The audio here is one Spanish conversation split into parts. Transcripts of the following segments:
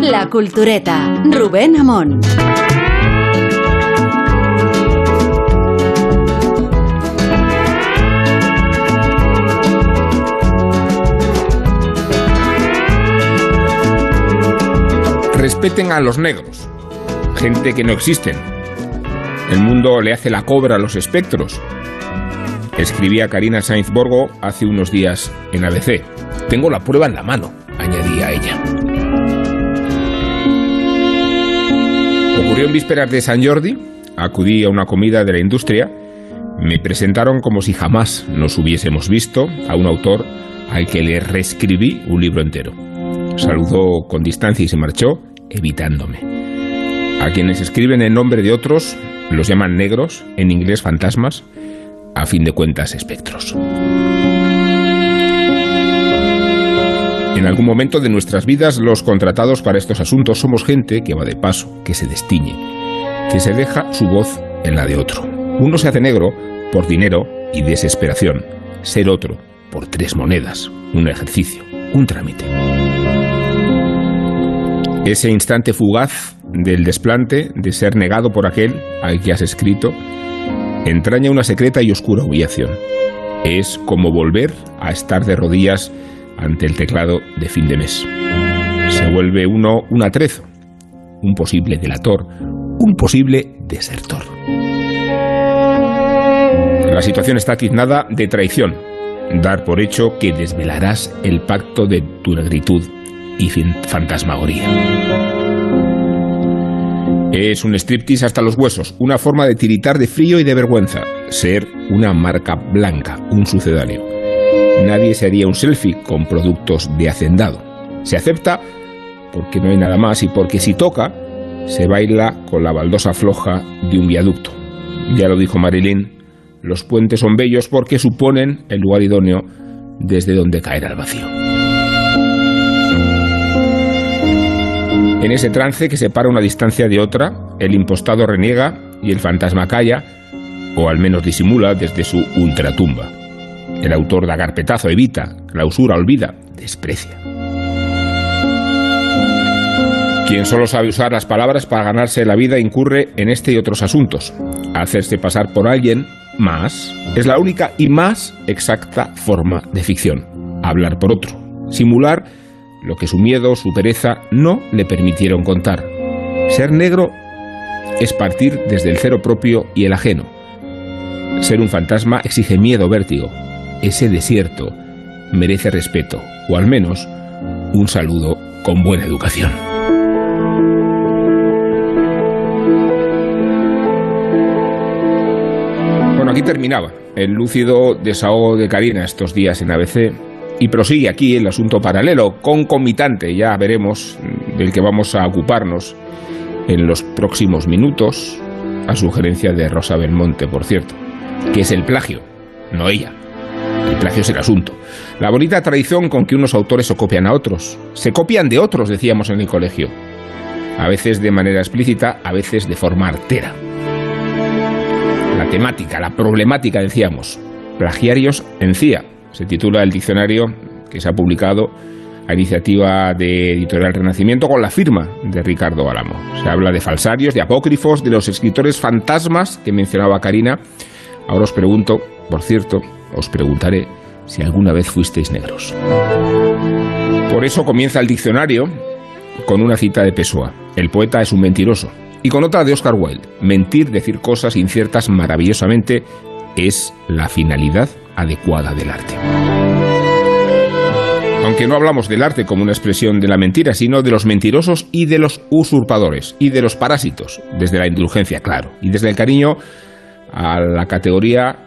La Cultureta, Rubén Amón. Respeten a los negros, gente que no existen. El mundo le hace la cobra a los espectros. Escribía Karina Sainz Borgo hace unos días en ABC. Tengo la prueba en la mano, añadía ella. Ocurrió en vísperas de San Jordi, acudí a una comida de la industria, me presentaron como si jamás nos hubiésemos visto a un autor al que le reescribí un libro entero. Saludó con distancia y se marchó, evitándome. A quienes escriben en nombre de otros los llaman negros, en inglés fantasmas, a fin de cuentas espectros. En algún momento de nuestras vidas los contratados para estos asuntos somos gente que va de paso, que se destiñe, que se deja su voz en la de otro. Uno se hace negro por dinero y desesperación, ser otro por tres monedas, un ejercicio, un trámite. Ese instante fugaz del desplante de ser negado por aquel al que has escrito entraña una secreta y oscura humillación. Es como volver a estar de rodillas ante el teclado de fin de mes. Se vuelve uno un atrezo, un posible delator, un posible desertor. La situación está tiznada de traición, dar por hecho que desvelarás el pacto de tu negritud y fantasmagoría. Es un striptease hasta los huesos, una forma de tiritar de frío y de vergüenza, ser una marca blanca, un sucedáneo. Nadie se haría un selfie con productos de hacendado. Se acepta porque no hay nada más y porque si toca, se baila con la baldosa floja de un viaducto. Ya lo dijo Marilyn, los puentes son bellos porque suponen el lugar idóneo desde donde caer al vacío. En ese trance que separa una distancia de otra, el impostado reniega y el fantasma calla, o al menos disimula desde su ultratumba. El autor da carpetazo, evita, clausura, olvida, desprecia. Quien solo sabe usar las palabras para ganarse la vida incurre en este y otros asuntos. Hacerse pasar por alguien más es la única y más exacta forma de ficción. Hablar por otro. Simular lo que su miedo, su pereza no le permitieron contar. Ser negro es partir desde el cero propio y el ajeno. Ser un fantasma exige miedo, vértigo. Ese desierto merece respeto, o al menos un saludo con buena educación. Bueno, aquí terminaba el lúcido desahogo de Karina estos días en ABC y prosigue aquí el asunto paralelo, concomitante, ya veremos, del que vamos a ocuparnos en los próximos minutos, a sugerencia de Rosa Belmonte, por cierto, que es el plagio, no ella. El plagio es el asunto. La bonita tradición con que unos autores se copian a otros. Se copian de otros, decíamos en el colegio. A veces de manera explícita, a veces de forma artera. La temática, la problemática, decíamos. Plagiarios en CIA, se titula el diccionario que se ha publicado a iniciativa de Editorial Renacimiento con la firma de Ricardo Álamo. Se habla de falsarios, de apócrifos, de los escritores fantasmas que mencionaba Karina. Ahora os pregunto, por cierto, os preguntaré si alguna vez fuisteis negros. Por eso comienza el diccionario con una cita de Pessoa. El poeta es un mentiroso. Y con otra de Oscar Wilde. Mentir, decir cosas inciertas maravillosamente es la finalidad adecuada del arte. Aunque no hablamos del arte como una expresión de la mentira, sino de los mentirosos y de los usurpadores y de los parásitos, desde la indulgencia, claro, y desde el cariño a la categoría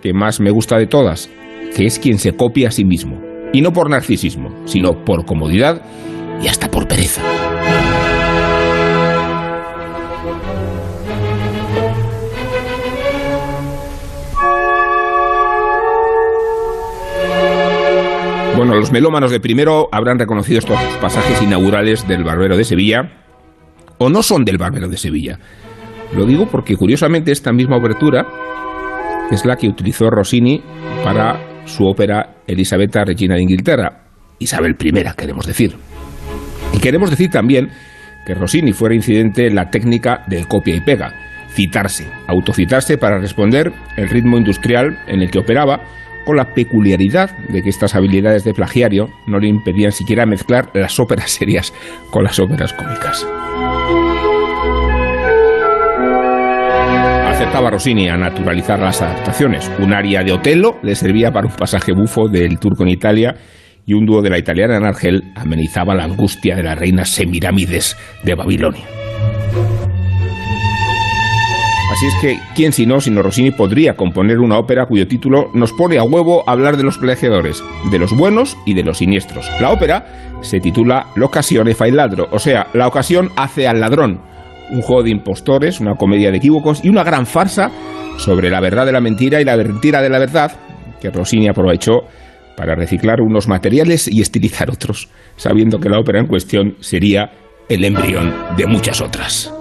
que más me gusta de todas, que es quien se copia a sí mismo, y no por narcisismo, sino por comodidad y hasta por pereza. Bueno, los melómanos de primero habrán reconocido estos pasajes inaugurales del Barbero de Sevilla, o no son del Barbero de Sevilla. Lo digo porque curiosamente esta misma obertura es la que utilizó Rossini para su ópera Elisabetta Regina de Inglaterra. Isabel I, queremos decir. Y queremos decir también que Rossini fuera incidente en la técnica del copia y pega, citarse, autocitarse para responder el ritmo industrial en el que operaba, con la peculiaridad de que estas habilidades de plagiario no le impedían siquiera mezclar las óperas serias con las óperas cómicas. Rossini a naturalizar las adaptaciones. Un aria de Otello le servía para un pasaje bufo del turco en Italia y un dúo de la italiana en Argel amenizaba la angustia de la reina Semirámides de Babilonia. Así es que, ¿quién si no, sino Rossini podría componer una ópera cuyo título nos pone a huevo hablar de los plagiadores, de los buenos y de los siniestros? La ópera se titula L'occasione fa il ladro, o sea, la ocasión hace al ladrón. Un juego de impostores, una comedia de equívocos y una gran farsa sobre la verdad de la mentira y la mentira de la verdad que Rossini aprovechó para reciclar unos materiales y estilizar otros, sabiendo que la ópera en cuestión sería el embrión de muchas otras.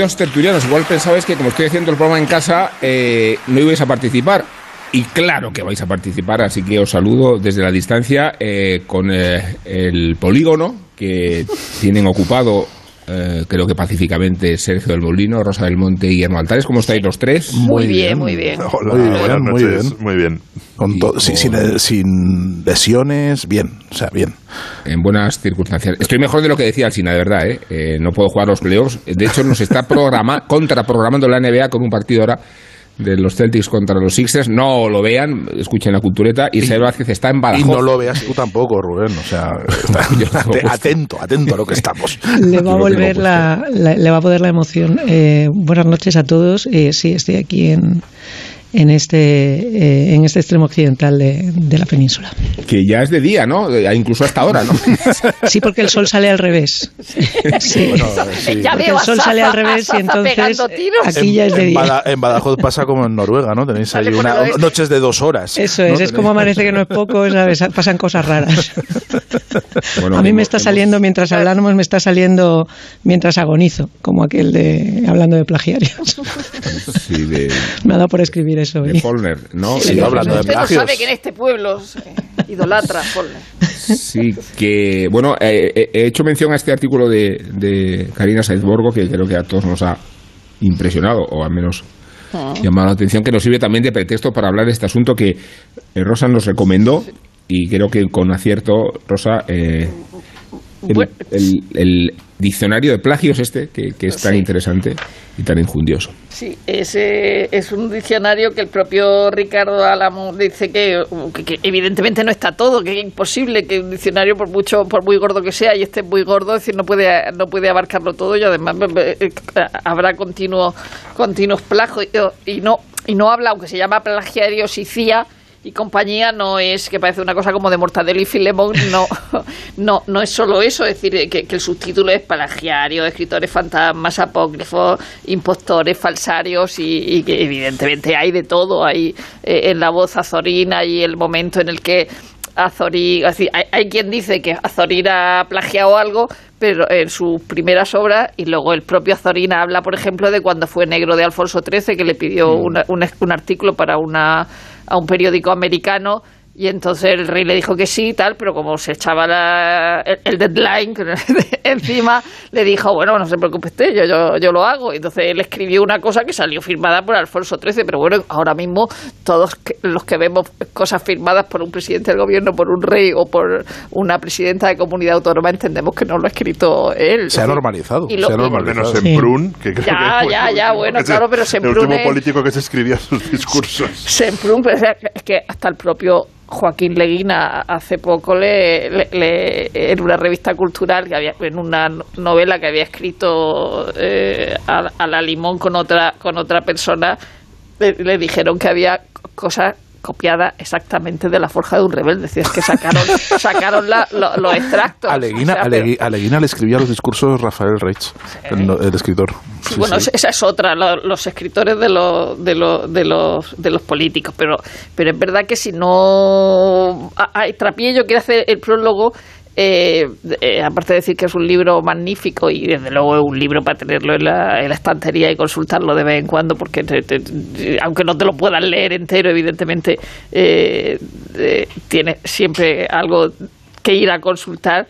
Queridos tertulianos, igual pensabais que como estoy haciendo el programa en casa, eh, no ibais a participar. Y claro que vais a participar, así que os saludo desde la distancia eh, con eh, el polígono que tienen ocupado eh, creo que pacíficamente Sergio del Molino, Rosa del Monte y Guillermo Altares. ¿Cómo estáis los tres? Muy, bien, muy bien. muy bien, muy bien. sin, lesiones, bien, o sea, bien. En buenas circunstancias. Estoy mejor de lo que decía Alcina, de verdad, ¿eh? ¿eh? no puedo jugar los playoffs. De hecho, nos está programa, contraprogramando la NBA con un partido ahora de los Celtics contra los Sixers. No lo vean, escuchen la cultureta. Y, y Vázquez está en Badajoz. Y no lo veas tú tampoco, Rubén. O sea, atento, atento a lo que estamos. Le va a volver la, le va a poder la emoción. Eh, buenas noches a todos. Eh, sí, estoy aquí en en este, eh, en este extremo occidental de, de, la península. Que ya es de día, ¿no? Incluso hasta ahora, ¿no? Sí, porque el sol sale al revés. Sí. Bueno, sí. Ya veo el sol sale al revés y entonces aquí ya es de día. En Badajoz pasa como en Noruega, ¿no? Tenéis ahí una, noches de dos horas. Eso es, es como amanece que no es poco, ¿sabes? Pasan cosas raras. Bueno, a mí me está saliendo, mientras hablamos, me está saliendo mientras agonizo, como aquel de hablando de plagiarios. Sí, de... Me ha dado por escribir eso. De Follner, ¿no? Sí, hablando de Usted no sabe que en este pueblo se idolatra Follner. Sí, que, bueno, eh, eh, he hecho mención a este artículo de, de Karina Saizborgo, que creo que a todos nos ha impresionado, o al menos ah. llamado la atención, que nos sirve también de pretexto para hablar de este asunto que eh, Rosa nos recomendó y creo que con acierto, Rosa, eh, el, diccionario de plagios este, que, es tan interesante y tan injundioso. Sí, ese es un diccionario que el propio Ricardo Álamo dice que, evidentemente no está todo, que es imposible que un diccionario, por mucho por muy gordo que sea, y esté muy gordo, es decir, no puede, no puede abarcarlo todo y además eh, eh, habrá continuos continuos plagios y no, y no habla, aunque se llama plagiariosicía, y compañía no es que parece una cosa como de Mortadelo y Filemón, no, no, no es solo eso, es decir, que, el subtítulo es plagiario, escritores fantasmas, apócrifos, impostores, falsarios y, que evidentemente hay de todo, hay eh, en la voz azorina y el momento en el que Azorín, así, hay, hay, quien dice que Azorín ha plagiado algo, pero en sus primeras obras, y luego el propio Azorín habla, por ejemplo, de cuando fue negro de Alfonso XIII, que le pidió mm. un, un artículo para una, a un periódico americano y entonces el rey le dijo que sí y tal, pero como se echaba el, deadline encima, le dijo, bueno, no se preocupe usted, yo, yo, yo lo hago. Y entonces él escribió una cosa que salió firmada por Alfonso XIII, pero bueno, ahora mismo todos los que vemos cosas firmadas por un presidente del gobierno, por un rey o por una presidenta de comunidad autónoma, entendemos que no lo ha escrito él. Se ha normalizado. se ha normalizado. Semprún, que creo ya, que ya, ya, bueno, claro, pero Semprún El último político que se escribía sus discursos. Semprún, es que hasta el propio Joaquín Leguina hace poco le, le, en una revista cultural que había en una novela que había escrito eh, a, la limón con otra con otra persona le dijeron que había cosas copiada exactamente de la forja de un rebelde. Es decir, que sacaron, sacaron los extractos. Aleguina, le escribía los discursos Rafael Reich, el, escritor. bueno, esa es otra, los escritores de los, de, los, de, los, de los políticos. Pero, pero es verdad que si no. Hay Trapiello quiere hacer el prólogo eh, eh, aparte de decir que es un libro magnífico y desde luego es un libro para tenerlo en la, estantería y consultarlo de vez en cuando, porque aunque no te lo puedas leer entero, evidentemente eh, tiene siempre algo que ir a consultar.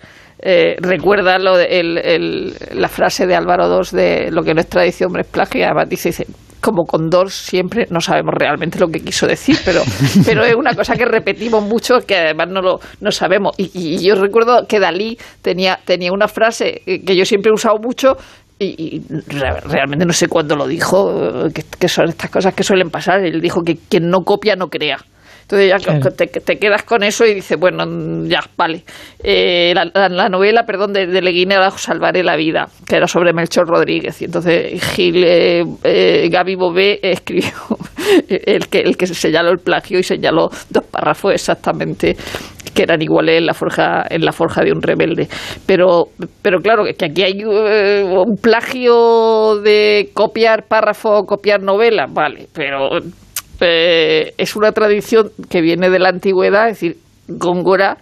recuerda lo la frase de Álvaro II de lo que no es tradición es plagio, además dice, dice como con dos siempre no sabemos realmente lo que quiso decir, pero, pero es una cosa que repetimos mucho que además no lo no sabemos. Y, yo recuerdo que Dalí tenía, tenía una frase que yo siempre he usado mucho y, realmente no sé cuándo lo dijo, que, que, son estas cosas que suelen pasar. Él dijo que quien no copia no crea. Entonces ya te, quedas con eso y dices, bueno, ya, vale. Eh, la, novela, perdón, de, de Leguina Salvaré la vida, que era sobre Melchor Rodríguez. Y entonces Gil, eh, eh, Gaby Bobé escribió el que, el que señaló el plagio y señaló dos párrafos exactamente que eran iguales en la forja en la forja de un rebelde pero pero claro que aquí hay un plagio de copiar párrafo copiar novela vale pero eh, es una tradición que viene de la antigüedad, es decir, Góngora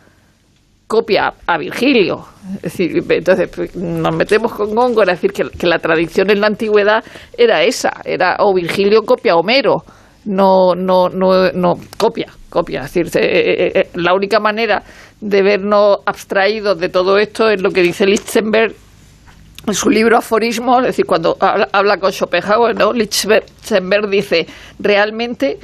copia a Virgilio. Es decir, entonces pues, nos metemos con Góngora, es decir, que, la tradición en la antigüedad era esa, era o Virgilio copia a Homero, no, no, no, copia, copia. Es decir, eh, eh, la única manera de vernos abstraídos de todo esto es lo que dice Lichtenberg en su libro Aforismos, es decir, cuando habla, con Schopenhauer, ¿no? Lichtenberg dice, realmente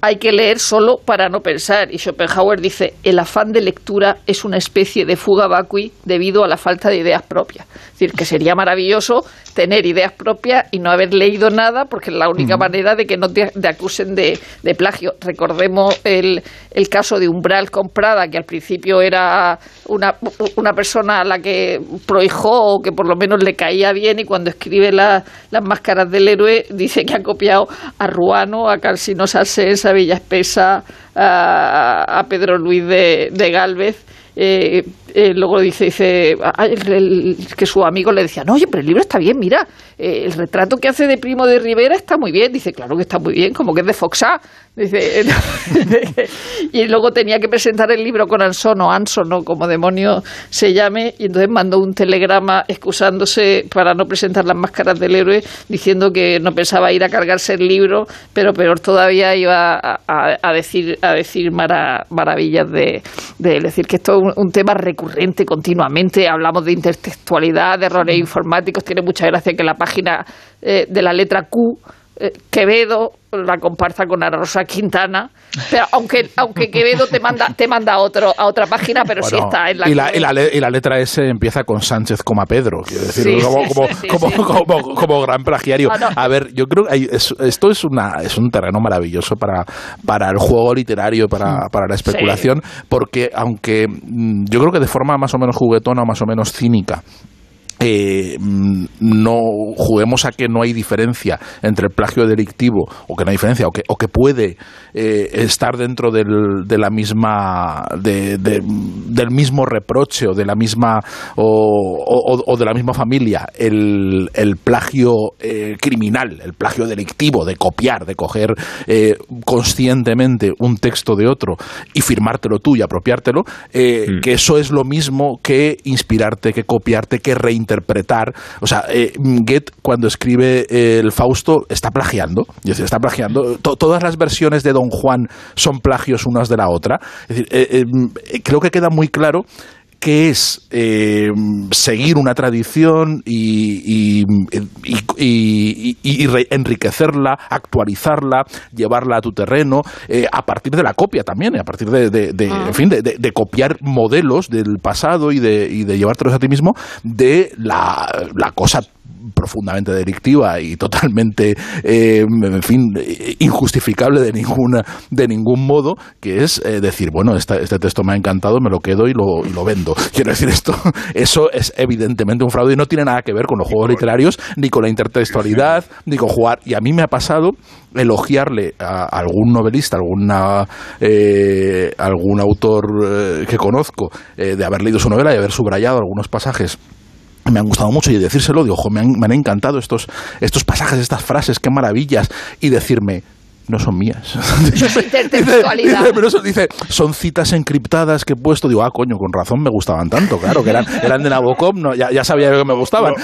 hay que leer solo para no pensar. Y Schopenhauer dice, el afán de lectura es una especie de fuga vacui debido a la falta de ideas propias. Es decir, que sería maravilloso tener ideas propias y no haber leído nada, porque es la única manera de que no te, acusen de, plagio. Recordemos el, el, caso de Umbral comprada, que al principio era una, una persona a la que prohijó o que por lo menos le caía bien y cuando escribe las máscaras del héroe dice que ha copiado a Ruano, a Cansino Salsés, a Villa Espesa, a, Pedro Luis de, de Galvez eh, eh, luego dice, dice que su amigo le decía, no, oye, pero el libro está bien, mira, eh, el retrato que hace de Primo de Rivera está muy bien. Dice, claro que está muy bien, como que es de Foxá. Dice, y luego tenía que presentar el libro con Anson o Anson, o como demonio se llame, y entonces mandó un telegrama excusándose para no presentar las máscaras del héroe, diciendo que no pensaba ir a cargarse el libro, pero peor todavía iba a, decir a decir maravillas de, de, él. Es decir, que esto es un, tema recurrente continuamente. Hablamos de intertextualidad, de errores informáticos. Tiene mucha gracia que la página eh, de la letra Q Quevedo la comparta con Ana Rosa Quintana, pero aunque aunque Quevedo te manda te manda a otro a otra página, pero sí está en la y la, y la, y la letra S empieza con Sánchez coma Pedro, quiero decir, como, como, como, gran plagiario. Ah, a ver, yo creo que esto es una es un terreno maravilloso para para el juego literario, para, para la especulación, porque aunque mm, yo creo que de forma más o menos juguetona o más o menos cínica eh, no juguemos a que no hay diferencia entre el plagio delictivo o que no hay diferencia o que, o que puede eh, estar dentro del, de la misma del mismo reproche o de la misma o, de la misma familia el, el plagio eh, criminal el plagio delictivo de copiar de coger conscientemente un texto de otro y firmártelo tú y apropiártelo mm. que eso es lo mismo que inspirarte que copiarte que reinterpretar interpretar. O sea, eh, Goethe cuando escribe eh, el Fausto está plagiando. Es decir, está plagiando. todas las versiones de Don Juan son plagios unas de la otra. Es decir, eh, creo que queda muy claro que es eh, seguir una tradición y, enriquecerla, actualizarla, llevarla a tu terreno, eh, a partir de la copia también, a partir de, en fin, de, copiar modelos del pasado y de, y de llevártelos a ti mismo de la, la cosa profundamente delictiva y totalmente, eh, en fin, injustificable de, ninguna, de ningún modo, que es eh, decir, bueno, este texto me ha encantado, me lo quedo y lo, y lo vendo. Quiero decir, esto, eso es evidentemente un fraude y no tiene nada que ver con los juegos literarios, ni con la intertextualidad, ni con jugar. Y a mí me ha pasado elogiarle a algún novelista, alguna, eh, algún autor que conozco, de haber leído su novela y haber subrayado algunos pasajes me han gustado mucho y decírselo, digo, ojo, me han, me han encantado estos, estos pasajes, estas frases, qué maravillas, y decirme, no son mías. Eso dice, son citas encriptadas que he puesto. Digo, ah, coño, con razón me gustaban tanto, claro, que eran, eran de Nabokov, no, ya, ya sabía que me gustaban.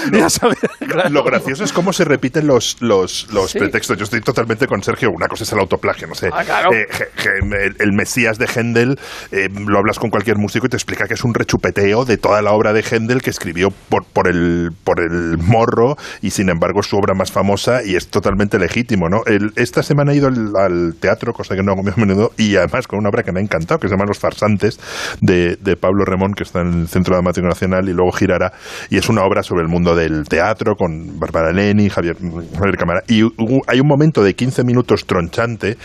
Lo, gracioso es cómo se repiten los, los, los pretextos. Yo estoy totalmente con Sergio. Una cosa es el autoplagio, no sé. Ah, eh, el, Mesías de Händel, eh, lo hablas con cualquier músico y te explica que es un rechupeteo de toda la obra de Händel que escribió por, por, el, por el morro y sin embargo es su obra más famosa y es totalmente legítimo, ¿no? esta semana ha ido al, teatro, cosa que no hago muy a menudo, y además con una obra que me ha encantado, que se llama Los Farsantes, de, Pablo Remón, que está en el Centro Dramático Nacional, y luego girará, y es una obra sobre el mundo del teatro, con Bárbara Leni, Javier, Javier Cámara, y hay un momento de 15 minutos tronchante,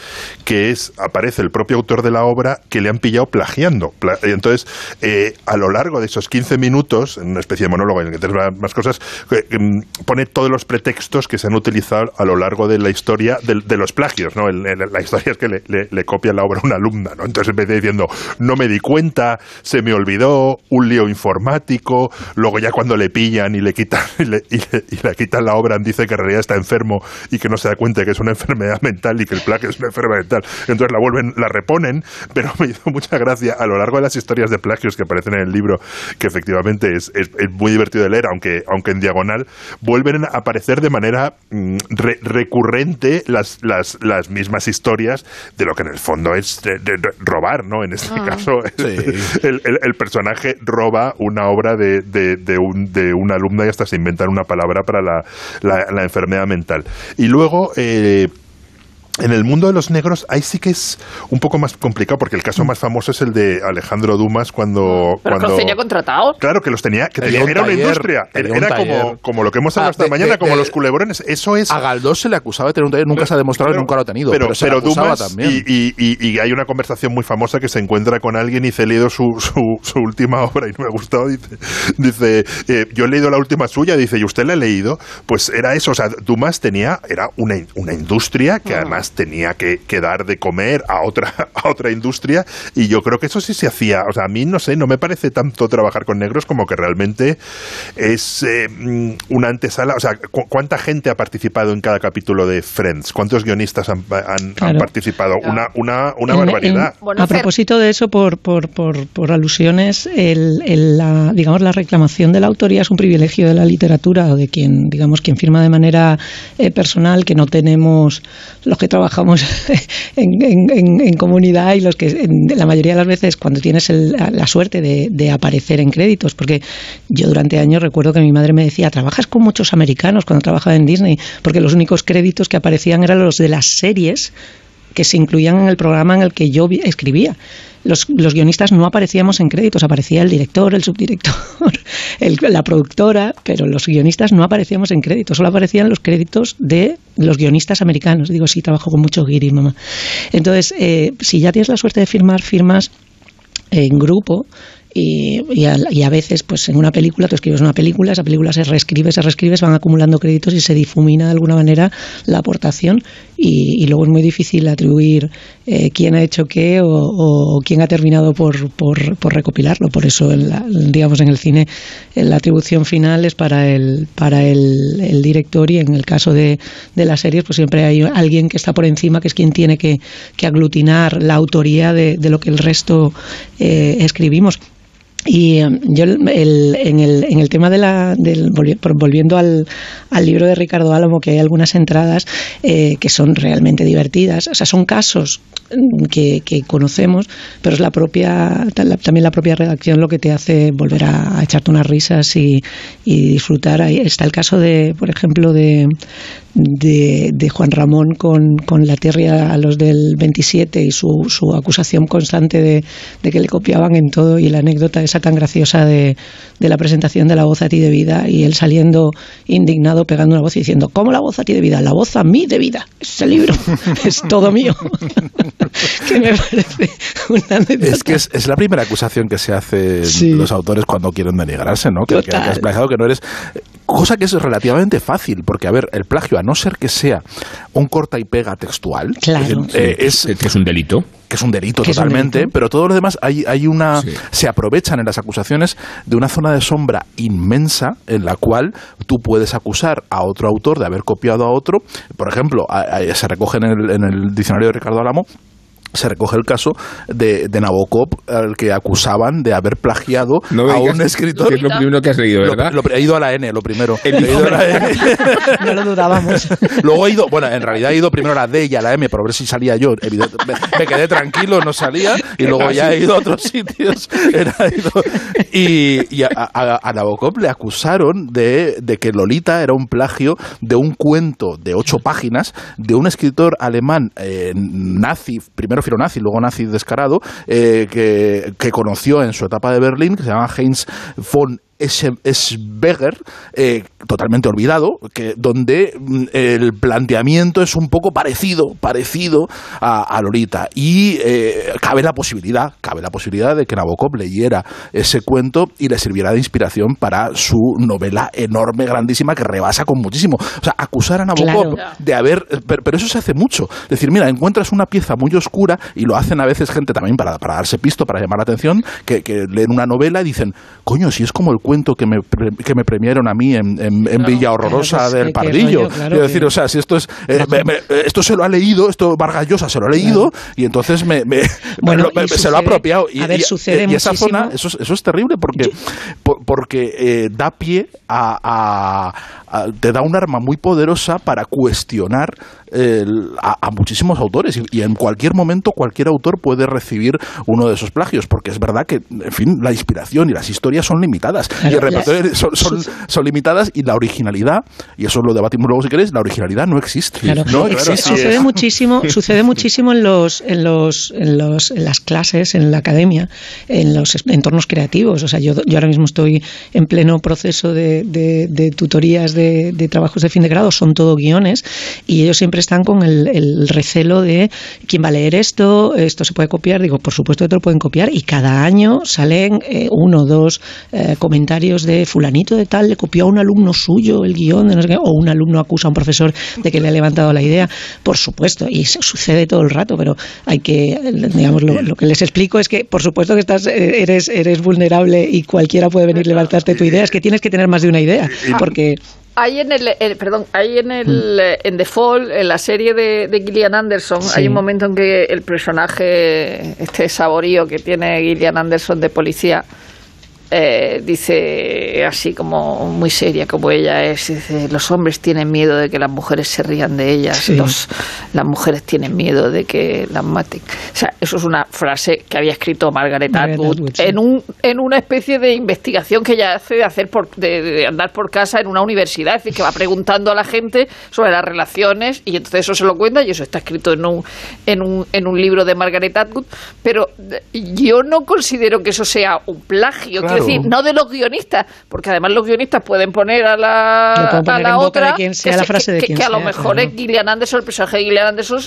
que es, aparece el propio autor de la obra, que le han pillado plagiando. y entonces, eh, a lo largo de esos 15 minutos, en una especie de monólogo en el que te más cosas, eh, em, pone todos los pretextos que se han utilizado a lo largo de la historia de, de los plagios, ¿no? La historia es que le, le, copia la obra a una alumna, ¿no? Entonces empecé diciendo, no me di cuenta, se me olvidó, un lío informático, luego ya cuando le pillan y le quitan, y le, quitan la obra, dice que en realidad está enfermo y que no se da cuenta que es una enfermedad mental y que el plagio es una enfermedad mental. Entonces la vuelven, la reponen, pero me hizo mucha gracia a lo largo de las historias de plagios que aparecen en el libro, que efectivamente es, muy divertido de leer, aunque, aunque en diagonal, vuelven a aparecer de manera mm, recurrente las mismas historias de lo que en el fondo es robar, ¿no? En este ah. caso, el, personaje roba una obra de, de, un, de una alumna y hasta se inventan una palabra para la, la, enfermedad mental. Y luego... Eh, en el mundo de los negros, ahí sí que es un poco más complicado, porque el caso más famoso es el de Alejandro Dumas cuando. ¿Pero cuando, los tenía contratados? Claro, que los tenía. Que era una industria. Era como, como lo que hemos hablado ah, esta mañana, como los culebrones. Eso es. A Galdós se le acusaba de tener un taller, nunca se ha demostrado y nunca lo ha tenido. Pero, pero, Dumas. También. Y, y, y, hay una conversación muy famosa que se encuentra con alguien y dice: He leído su, su, última obra y no me ha gustado. Dice: dice eh, Yo he leído la última suya. Dice: ¿Y usted la ha leído? Pues era eso. O sea, Dumas tenía. Era una, una industria que ah. Además tenía que que, dar de comer a otra, a otra industria y yo creo que eso sí se hacía. O sea, a mí no sé, no me parece tanto trabajar con negros como que realmente es eh, mm, una antesala. O sea, ¿cuánta gente ha participado en cada capítulo de Friends? ¿Cuántos guionistas han, participado? Una, una, una barbaridad. a propósito de eso, por, por, por, por alusiones, el, la, digamos, la reclamación de la autoría es un privilegio de la literatura o de quien, digamos, quien firma de manera eh, personal, que no tenemos los que trabajamos en, comunidad y los que la mayoría de las veces cuando tienes la suerte de, aparecer en créditos, porque yo durante años recuerdo que mi madre me decía, trabajas con muchos americanos cuando trabajaba en Disney, porque los únicos créditos que aparecían eran los de las series que se incluían en el programa en el que yo escribía los, los, guionistas no aparecíamos en créditos, aparecía el director, el subdirector, la productora, pero los guionistas no aparecíamos en créditos, solo aparecían los créditos de los guionistas americanos. Digo, sí, trabajo con mucho guiri, mamá. Entonces, eh, si ya tienes la suerte de firmar, firmas en grupo y, y, a, veces, pues en una película, tú escribes una película, esa película se reescribe, se reescribe, se van acumulando créditos y se difumina de alguna manera la aportación y, luego es muy difícil atribuir eh, quién ha hecho qué o, quién ha terminado por, por, por recopilarlo. Por eso, digamos, en el cine la atribución final es para el, para el, el director y en el caso de, de las series, pues siempre hay alguien que está por encima, que es quien tiene que, que aglutinar la autoría de, de, lo que el resto eh, escribimos. Y em, yo en, el, en el tema de la, del, volviendo al, al, libro de Ricardo Álamo, que hay algunas entradas eh, que son realmente divertidas, o sea, son casos mm, que, que conocemos, pero es la propia, también la propia redacción lo que te hace volver a, echarte unas risas y, y, disfrutar. Ahí está el caso de, por ejemplo, de, de, de Juan Ramón con, con, la tierra a los del 27 y su, su acusación constante de, de, que le copiaban en todo y la anécdota esa tan graciosa de, de, la presentación de la voz a ti de vida y él saliendo indignado pegando una voz y diciendo ¿cómo la voz a ti de vida? La voz a mí de vida. Ese libro es todo mío. que me parece una. Es que es, la primera acusación que se hace los autores cuando quieren denigrarse, ¿no? Que, que, has plagiado, que no eres... Cosa que es relativamente fácil, porque, a ver, el plagio a no ser que sea un corta y pega textual, eh, es, que es un delito. que es un delito totalmente, pero todo lo demás hay, hay una se aprovechan en las acusaciones de una zona de sombra inmensa en la cual tú puedes acusar a otro autor de haber copiado a otro. Por ejemplo, se recoge en el, en el diccionario de Ricardo Alamo se recoge el caso de, de, Nabokov, al que acusaban de haber plagiado a un escritor. Que es lo primero que has leído, ¿verdad? Lo, he ido a la N, lo primero. He ido a la N. no lo dudábamos. Luego he ido, bueno, en realidad he ido primero a la D y a la M para ver si salía yo. Me, quedé tranquilo, no salía, y luego ya he ido a otros sitios. y, a, Nabokov le acusaron de, de que Lolita era un plagio de un cuento de ocho páginas de un escritor alemán eh, nazi, primero primero nazi, luego nazi descarado, eh, que, que conoció en su etapa de Berlín, que se llama Heinz von Schweger, eh, totalmente olvidado, que, donde mm, el planteamiento es un poco parecido, parecido a, Lolita. Y eh, cabe la posibilidad, cabe la posibilidad de que Nabokov leyera ese cuento y le sirviera de inspiración para su novela enorme, grandísima, que rebasa con muchísimo. O sea, acusar a Nabokov de haber... Pero, eso se hace mucho. Decir, mira, encuentras una pieza muy oscura, y lo hacen a veces gente también para, para darse pisto, para llamar la atención, que, que leen una novela y dicen, coño, si es como el cuento que me, que me premiaron a mí en, en, Villa Horrorosa del Pardillo. Quiero decir, o sea, si esto es. Eh, esto se lo ha leído, esto Vargas Llosa se lo ha leído y entonces me, se lo ha apropiado. Y, y, esa zona, eso, eso es terrible porque, porque eh, da pie a, te da un arma muy poderosa para cuestionar a, muchísimos autores y, en cualquier momento cualquier autor puede recibir uno de esos plagios porque es verdad que en fin la inspiración y las historias son limitadas y el repertorio son, son, limitadas y la originalidad y eso lo debatimos luego si queréis la originalidad no existe ¿no? sucede muchísimo sucede muchísimo en los en los en los en las clases en la academia en los entornos creativos. O sea yo, yo ahora mismo estoy en pleno proceso de, de, tutorías de, de trabajos de fin de grado son todo guiones y ellos siempre están con el, recelo de quién va a leer esto, esto se puede copiar. Digo, por supuesto que te lo pueden copiar y cada año salen eh, uno o dos eh, comentarios de fulanito de tal, le copió a un alumno suyo el guion, de no sé qué, o un alumno acusa a un profesor de que le ha levantado la idea. Por supuesto, y sucede todo el rato, pero hay que, digamos, lo, que les explico es que, por supuesto que estás, eh, eres, eres vulnerable y cualquiera puede venir a levantarte tu idea, es que tienes que tener más de una idea, porque hay en el, perdón, hay en el mm. en The Fall, en la serie de, de Gillian Anderson, hay un momento en que el personaje, este saborío que tiene Gillian Anderson de policía, eh, dice así como muy seria como ella es, los hombres tienen miedo de que las mujeres se rían de ellas, los, las mujeres tienen miedo de que las maten. O sea, eso es una frase que había escrito Margaret, Atwood, en, un, en una especie de investigación que ella hace de, hacer por, de, andar por casa en una universidad, es decir, que va preguntando a la gente sobre las relaciones y entonces eso se lo cuenta y eso está escrito en un, en un, en un libro de Margaret Atwood, pero yo no considero que eso sea un plagio decir, no de los guionistas, porque además los guionistas pueden poner a la, a la otra que, la frase de que, a lo mejor es Gillian Anderson, el personaje de Gillian Anderson,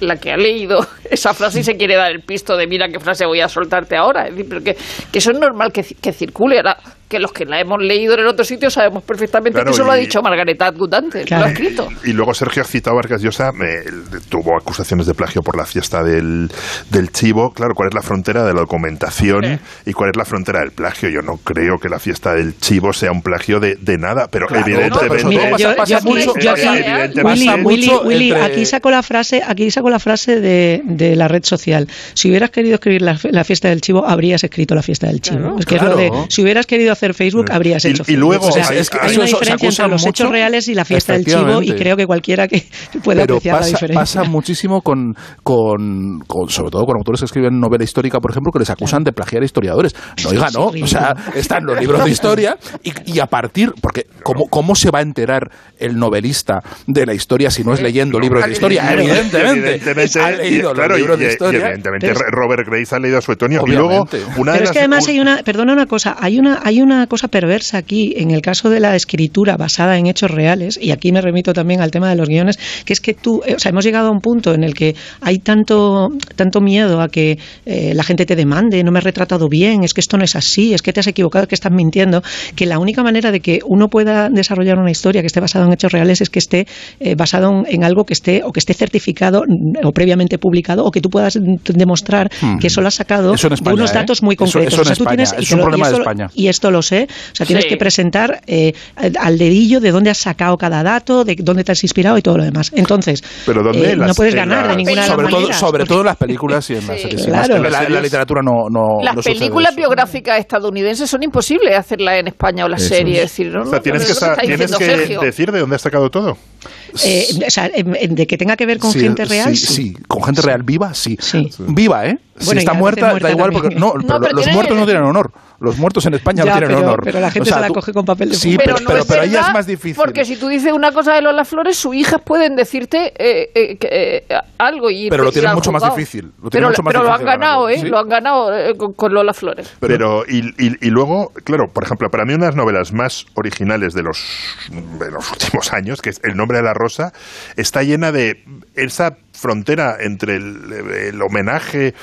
la que ha leído esa frase y se quiere dar el pisto de mira qué frase voy a soltarte ahora. Es decir, pero que, que eso es normal que, que circule. Ahora, que los que la hemos leído en el otro sitio sabemos perfectamente que eso lo ha dicho Margaret Atwood antes, lo ha escrito. Y, luego Sergio ha citado a Vargas Llosa, tuvo acusaciones de plagio por la fiesta del, del chivo. Claro, ¿cuál es la frontera de la documentación y cuál es la frontera del plagio? Yo no creo que la fiesta del chivo sea un plagio de, de nada, pero evidentemente... pasa, mucho, Willy, aquí saco la frase, aquí saco la frase de, de, la red social. Si hubieras querido escribir la, la, fiesta del chivo, habrías escrito la fiesta del chivo. es que es lo de, si hubieras querido hacer Facebook, mm. habrías hecho y, y luego, o sea, es que hay una diferencia entre los hechos reales y la fiesta del chivo y creo que cualquiera que pueda apreciar pasa, la diferencia. pasa muchísimo con, con, con, sobre todo con autores que escriben novela histórica, por ejemplo, que les acusan de plagiar historiadores. No, oiga, no, o sea, están los libros de historia y, y a partir, porque ¿cómo, ¿cómo se va a enterar el novelista de la historia si no es leyendo libros de historia? Evidentemente, evidentemente ha leído claro, los libros y, de historia. Y evidentemente Robert Grace ha leído a Suetonio. Y luego, una Pero de es que además hay una, perdona una cosa, hay una, hay una cosa perversa aquí en el caso de la escritura basada en hechos reales, y aquí me remito también al tema de los guiones, que es que tú, eh, o sea, hemos llegado a un punto en el que hay tanto, tanto miedo a que eh, la gente te demande, no me he retratado bien, es que esto no es así, es que te has equivocado, es que estás mintiendo, que la única manera de que uno pueda desarrollar una historia que esté basada en hechos reales es que esté eh, basado en, en, algo que esté o que esté certificado mm, o previamente publicado o que tú puedas demostrar hmm. que eso lo has sacado España, de unos datos ¿eh? muy concretos. Eso, eso o sea, tú España, tienes, es un problema de España. y esto lo sé, o sea, tienes Sí. que presentar eh, al dedillo de dónde has sacado cada dato, de dónde te has inspirado y todo lo demás. Entonces, Pero ¿dónde? eh, Las- no puedes ganar las- de ninguna de las sobre todo, maneras. sobre todo en las películas y en las Sí, series. claro. En la, en la literatura no, no Las no películas biográficas estadounidenses son imposibles hacerlas en España o la Eso serie. es. Es decir, no, O sea, tienes que, tienes que decir de dónde has sacado todo. Eh, o sea, de que tenga que ver con Sí, gente real. Sí, sí, con gente real viva, sí. Sí. Viva, ¿eh? Si Bueno, está muerta, muerta da igual, porque no, No, pero pero los muertos no tienen honor. Los muertos en España Ya, no tienen pero- honor. pero la gente se la coge con papel de Sí, fumar. pero, no pero, es pero ahí es más difícil. Porque si tú dices una cosa de Lola Flores, sus hijas pueden decirte eh, eh, que, eh, algo y Pero lo tienen mucho más difícil, lo tienen pero mucho más pero lo han ganado, ¿eh? sí. Lo han ganado eh, con, con Lola Flores. Pero, y, y- y luego, claro, por ejemplo, para mí una de las novelas más originales de los, de los últimos años, que es El nombre de la rosa, está llena de esa frontera entre el, el homenaje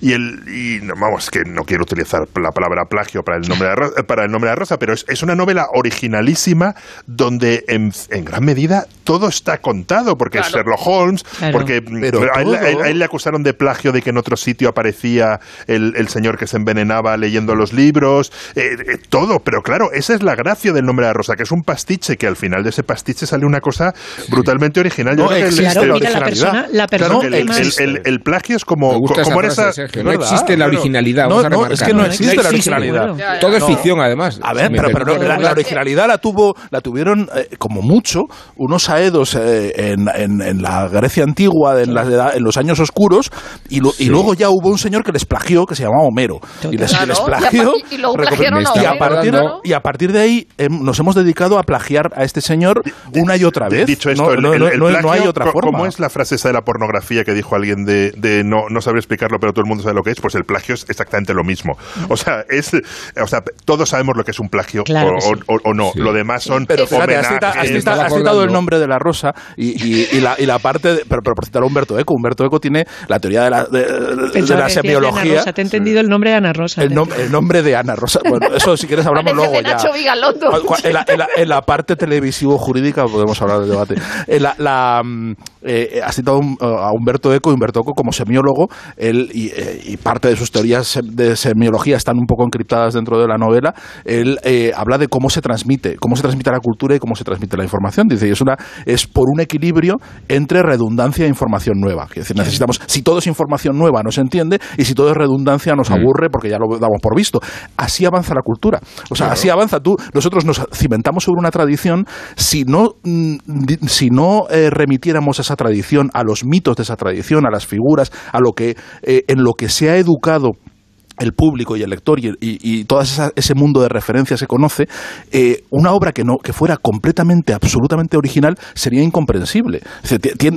y el y no, vamos que no quiero utilizar la palabra plagio para el nombre de rosa, para el nombre de la rosa pero es, es una novela originalísima donde en, en gran medida todo está contado porque es. Sherlock Holmes Claro. porque Pero a, él, todo. a él- a él le acusaron de plagio de que en otro sitio aparecía el, el señor que se envenenaba leyendo los libros eh, eh, todo pero claro esa es la gracia del nombre de la rosa que es un pastiche que al final de ese pastiche sale una cosa brutalmente original Yo No, creo que Claro, la mira, la originalidad. persona, la Claro, persona el, que el- más... el- el plagio es Me como, esa frase. Sergio. No existe la Claro. originalidad. No, no, es que no existe la originalidad. Todo es ficción, además. A ver, pero, la, la originalidad la tuvo, la tuvieron eh, como mucho unos aedos eh, en, en- en la Grecia antigua, en, los años oscuros, y, lo- y luego ya hubo un señor que les plagió, que se llamaba Homero, y les, y les Claro, plagió. y a- y y, partir, claro. y a partir de ahí em, nos hemos dedicado a plagiar a este señor una y otra vez. Dicho esto, no, el, no, el- no- el no- no plagio, hay otra forma. ¿Cómo es la frase esa de la pornografía que dijo alguien de, de no, no saber explicarlo, pero todo el mundo sabe lo que es? Pues el plagio es exactamente lo mismo. O sea, es, o sea todos sabemos lo que es un plagio Claro o, que sí. o- o no. Sí. Lo demás son Pero fíjate, has, homenajes. cita- has cita- estaba has citado el nombre de la rosa y, y- y la, y la parte, de- pero, pero por citar a Humberto Eco, Humberto Eco tiene la teoría de la, de, de la semiología. Rosa, te he entendido el nombre de Ana Rosa. El, nom- el nombre de Ana Rosa. Bueno, eso si quieres hablamos Parece luego de ya. En la, en la- en la parte televisivo-jurídica podemos hablar del debate. En la, la, mm, eh, has citado un- a Humberto Eco, Humberto Eco como semiólogo, él, y, eh, y parte de sus teorías de semiología están un poco encriptadas dentro de la novela. Él eh, habla de cómo se transmite, cómo se transmite la cultura y cómo se transmite la información. Dice, y es, una, es por un equilibrio entre redundancia e información nueva. Es decir, necesitamos, si todo es información nueva, no se entiende, y si todo es redundancia, nos aburre porque ya lo damos por visto. Así avanza la cultura. O sea, así avanza. Tú, nosotros nos cimentamos sobre una tradición, si no, mm, si no eh, remitiéramos esa tradición a los mitos de esa tradición, a las figuras, a lo que, eh, en lo que se ha educado el público y el lector y, y, y todo ese mundo de referencias se conoce, eh, una obra que no que fuera completamente, absolutamente original sería incomprensible.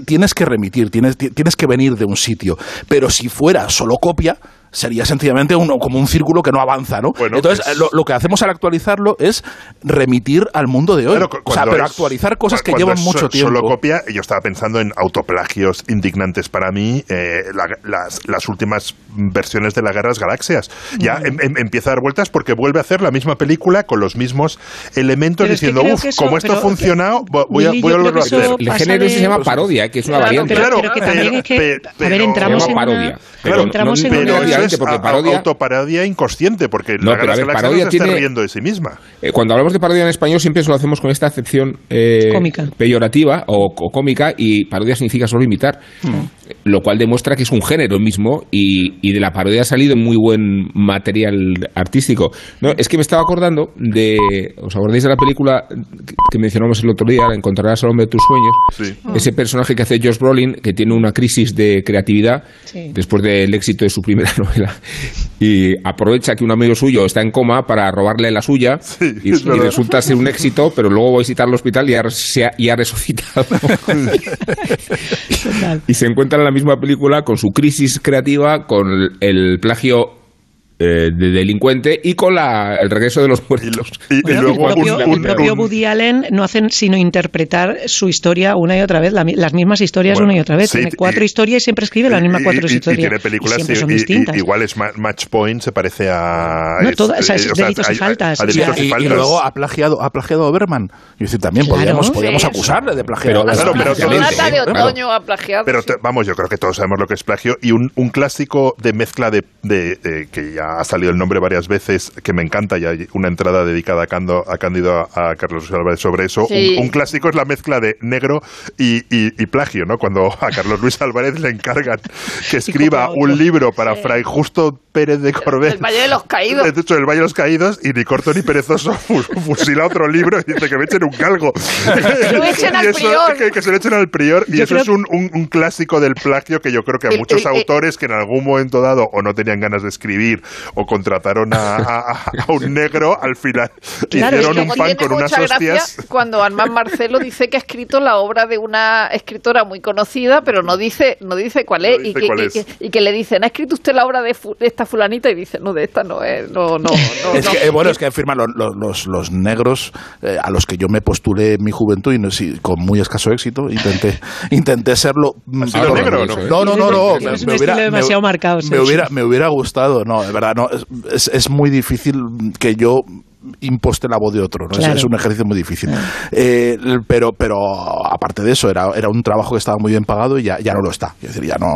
Tienes que remitir, tienes, ti- tienes que venir de un sitio, pero si fuera solo copia, sería sencillamente uno, como un círculo que no avanza, ¿no? Entonces, lo, que hacemos al actualizarlo es remitir al mundo de hoy. o sea, pero actualizar cosas que llevan mucho tiempo. Solo copia, yo estaba pensando en autoplagios indignantes para mí, eh, las, últimas versiones de la Guerra de las Galaxias. Ya em, em, empieza a dar vueltas porque vuelve a hacer la misma película con los mismos elementos, diciendo, uff, como esto ha funcionado, voy, a, volverlo a hacer. El género se llama parodia, que es una variante. Claro, pero, que también es que, a ver, entramos en parodia. Claro, entramos en pero es porque parodia, autoparodia inconsciente, porque la Guerra de las Galaxias se está riendo de sí misma. Eh, cuando hablamos de parodia en español siempre lo hacemos con esta acepción eh, peyorativa o, cómica y parodia significa solo imitar, mm. Lo cual demuestra que es un género mismo y, y, de la parodia ha salido muy buen material artístico. No, es que me estaba acordando de, ¿os acordáis de la película que mencionamos el otro día, Encontrarás al hombre de tus sueños? Ese personaje que hace Josh Brolin, que tiene una crisis de creatividad después del éxito de su primera novela y aprovecha que un amigo suyo está en coma para robarle la suya y, resulta ser un éxito, pero luego va a visitar el hospital y ha, ha, resucitado. y se encuentra la misma película con su crisis creativa, con el plagio eh, de delincuente y con la, el regreso de los muertos. Y, luego el propio, Woody Allen no hacen sino interpretar su historia una y otra vez, las mismas historias una y otra vez. tiene cuatro historias y siempre escribe las mismas cuatro historias. Y tiene películas son distintas. igual es Match Point, se parece a. No, todas, es, delitos y faltas. y, luego ha plagiado, ha plagiado a Oberman. Y decir, también podríamos, podríamos acusarle de plagiar. Pero, pero, de otoño ha plagiado. Pero vamos, yo creo que todos sabemos lo que es plagio. Y un, un clásico de mezcla de que ya ha salido el nombre varias veces, que me encanta, y hay una entrada dedicada a, Cando, a Cándido, a, Carlos Luis Álvarez sobre eso. Un, clásico es la mezcla de negro y, plagio, ¿no? Cuando a Carlos Luis Álvarez le encargan que escriba un libro para Fray Justo Pérez de Corbet. El Valle de los Caídos. De hecho, el Valle de los Caídos, y ni corto ni perezoso fusila otro libro y dice que me echen un galgo. Que, se lo echen al prior. Y eso es un, un, clásico del plagio que yo creo que a muchos autores que en algún momento dado o no tenían ganas de escribir o contrataron a, un negro, al final hicieron un pan con unas hostias. Cuando Armand Marcelo dice que ha escrito la obra de una escritora muy conocida, pero no dice, no dice cuál es, y, que, y, que, le dicen, ¿ha escrito usted la obra de, esta fulanita? Y dice, no, de esta no es, no, no, es Que, bueno, es que firman los, los, negros eh, a los que yo me postulé en mi juventud y no, sí, con muy escaso éxito, intenté, intenté serlo. negro, ¿no? No, no, no, me, hubiera, demasiado marcado. Me, hubiera, me hubiera gustado, no, de verdad, no, es, es muy difícil que yo imposte la voz de otro. ¿no? Es, un ejercicio muy difícil. Eh, pero, pero aparte de eso, era, era un trabajo que estaba muy bien pagado y ya, ya no lo está. Es decir, ya no,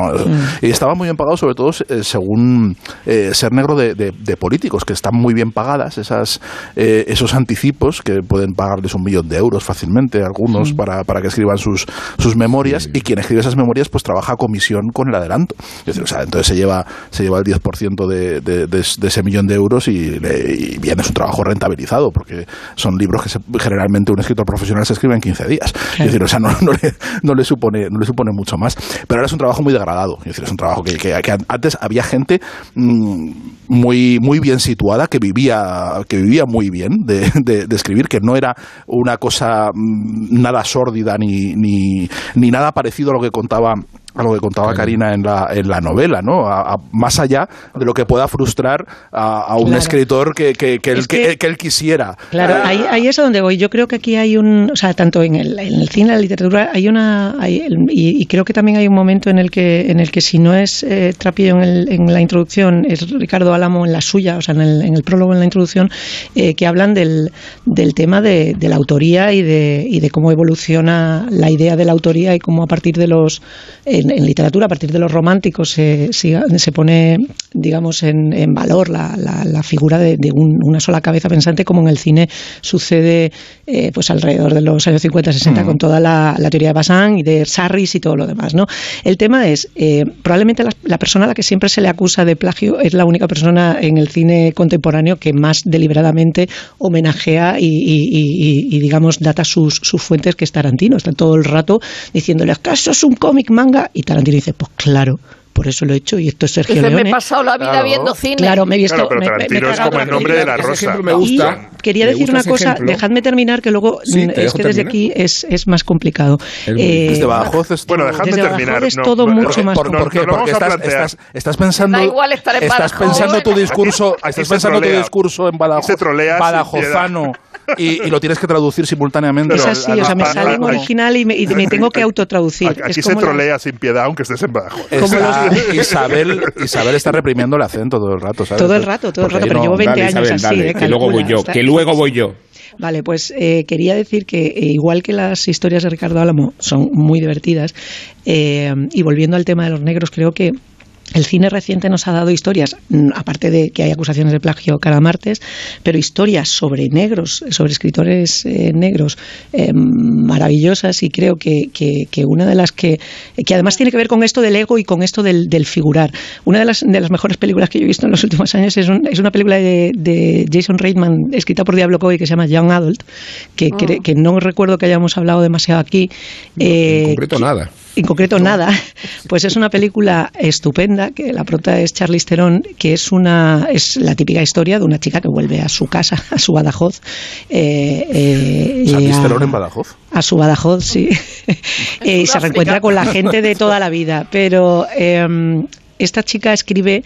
Y estaba muy bien pagado, sobre todo eh, según eh, ser negro de, de, políticos, que están muy bien pagadas esas, esos anticipos que pueden pagarles un millón de euros fácilmente, algunos, para, para que escriban sus, sus memorias. Y quien escribe esas memorias, pues trabaja a comisión con el adelanto. Es decir, o sea, entonces se lleva, se lleva el 10% de, de, de, ese millón de euros y, y bien, es un trabajo rentable porque son libros que generalmente un escritor profesional se escribe en 15 días. Es decir, o sea, no, no, le, supone, no le supone mucho más. Pero ahora es un trabajo muy degradado. Es decir, es un trabajo que, que, antes había gente mm, muy, muy bien situada que vivía, que vivía muy bien de, de, escribir, que no era una cosa mm, nada sórdida ni, ni, ni nada parecido a lo que contaba a lo que contaba Karina en la, en la novela, ¿no? más allá de lo que pueda frustrar a, un escritor que, que, que, él, que, él quisiera. Claro, ah. ahí, ahí, es a donde voy. Yo creo que aquí hay un, o sea, tanto en el, en el cine, en la literatura, hay una, y, creo que también hay un momento en el que, en el que si no es eh, Trapillo en, el, en, la introducción, es Ricardo Álamo en la suya, o sea, en el, en el prólogo, en la introducción, eh, que hablan del, del tema de, de, la autoría y de, y de cómo evoluciona la idea de la autoría y cómo a partir de los en, literatura, a partir de los románticos, se, se, pone, digamos, en, en valor la, la, figura de, una sola cabeza pensante, como en el cine sucede eh, pues alrededor de los años 50-60 con toda la, teoría de Bazin y de Sarris y todo lo demás. ¿no? El tema es, eh, probablemente la, persona a la que siempre se le acusa de plagio es la única persona en el cine contemporáneo que más deliberadamente homenajea y, y, digamos, data sus, sus fuentes, que es Tarantino. Está todo el rato diciéndole, ¿acaso es un cómic manga? Y Tarantino dice, pues claro, por eso lo he hecho y esto es Sergio Leone. me he pasado la vida viendo cine. Claro, me he visto. pero Tarantino es como el nombre de la rosa. Me gusta. quería decir una cosa, dejadme terminar, que luego es que desde aquí es, es más complicado. Eh, desde Badajoz es bueno, dejadme terminar. es todo mucho más complicado. ¿Por, qué? Porque estás, estás, estás, pensando. Da igual estar en estás pensando tu discurso, estás pensando tu discurso en Badajoz, Badajozano y, lo tienes que traducir simultáneamente. Es así, o sea, me sale en original y me, y me tengo que autotraducir. Aquí se trolea sin piedad, aunque estés en Badajoz. Isabel, Isabel está reprimiendo el acento todo el rato, ¿sabes? Todo el rato, todo el rato, pero llevo 20 años así. Eh, que luego voy yo, que luego voy yo. Vale, pues eh, quería decir que eh, igual que las historias de Ricardo Álamo son muy divertidas, eh, y volviendo al tema de los negros, creo que el cine reciente nos ha dado historias, mm, aparte de que hay acusaciones de plagio cada martes, pero historias sobre negros, sobre escritores eh, negros eh, maravillosas y creo que, que, una de las que, que además tiene que ver con esto del ego y con esto del, figurar. Una de las, de las mejores películas que yo he visto en los últimos años es, es una película de, Jason Reitman escrita por Diablo Cody que se llama Young Adult, que, que, ah. no recuerdo que hayamos hablado demasiado aquí. en concreto eh, nada en concreto nada, pues es una película estupenda, que la prota es Charlize Theron, que es una es la típica historia de una chica que vuelve a su casa, a su Badajoz. Eh, eh, ¿Charlize Theron en Badajoz? A su Badajoz, sí. Eh, y se reencuentra con la gente de toda la vida. Pero em, esta chica escribe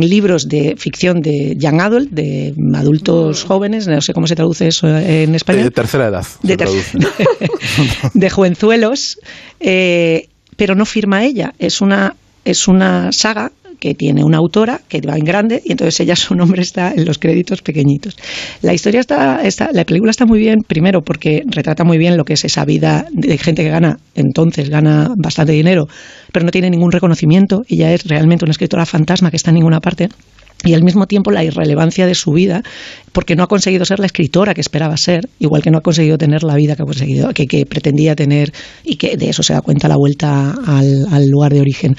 libros de ficción de young adult, de adultos mm. jóvenes, no sé cómo se traduce eso en español. De tercera edad. De, de jovenzuelos, eh, pero no firma ella. Es una, es una saga que tiene una autora que va en grande y entonces ella su nombre está en los créditos pequeñitos. La historia está, está, la película está muy bien, primero porque retrata muy bien lo que es esa vida de gente que gana, entonces gana bastante dinero, pero no tiene ningún reconocimiento. Ella es realmente una escritora fantasma que está en ninguna parte y al mismo tiempo la irrelevancia de su vida, porque no ha conseguido ser la escritora que esperaba ser, igual que no ha conseguido tener la vida que ha conseguido, que, que pretendía tener y que de eso se da cuenta la vuelta al, lugar de origen.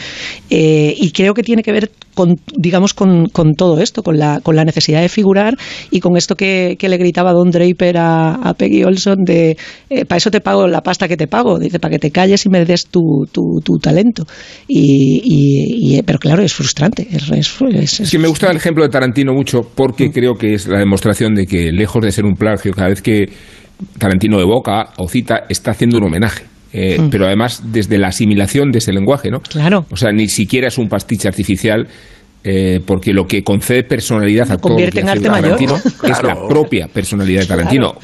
Eh, y creo que tiene que ver con, digamos, con, con, todo esto, con la, con la necesidad de figurar y con esto que, que le gritaba Don Draper a, Peggy Olson de eh, para eso te pago la pasta que te pago, dice, para que te calles y me des tu, tu, talento. Y, pero claro, es frustrante. Es, es, me gusta el ejemplo de Tarantino mucho porque mm. creo que es la demostración de que lejos de ser un plagio, cada vez que Tarantino evoca o cita, está haciendo un homenaje. Eh, mm. Pero además desde la asimilación de ese lenguaje, ¿no? Claro. O sea, ni siquiera es un pastiche artificial. Eh, porque lo que concede personalidad a todo Tarantino es la propia personalidad de Tarantino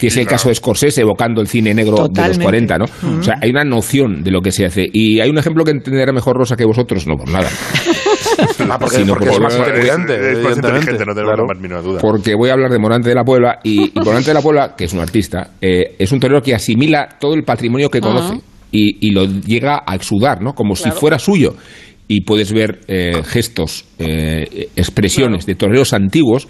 que es el caso de Scorsese evocando el cine negro de los 40, ¿no? O sea, hay una noción de lo que se hace. Y hay un ejemplo que entenderá mejor Rosa que vosotros, no por nada. Ah, porque, es más inteligente. Es, más inteligente, no más mínima duda. Porque voy a hablar de Morante de la Puebla, y, Morante de la Puebla, que es un artista, eh, es un torero que asimila todo el patrimonio que conoce. Y, lo llega a exudar, ¿no? Como si fuera suyo y puedes ver eh, gestos, eh, expresiones de toreros antiguos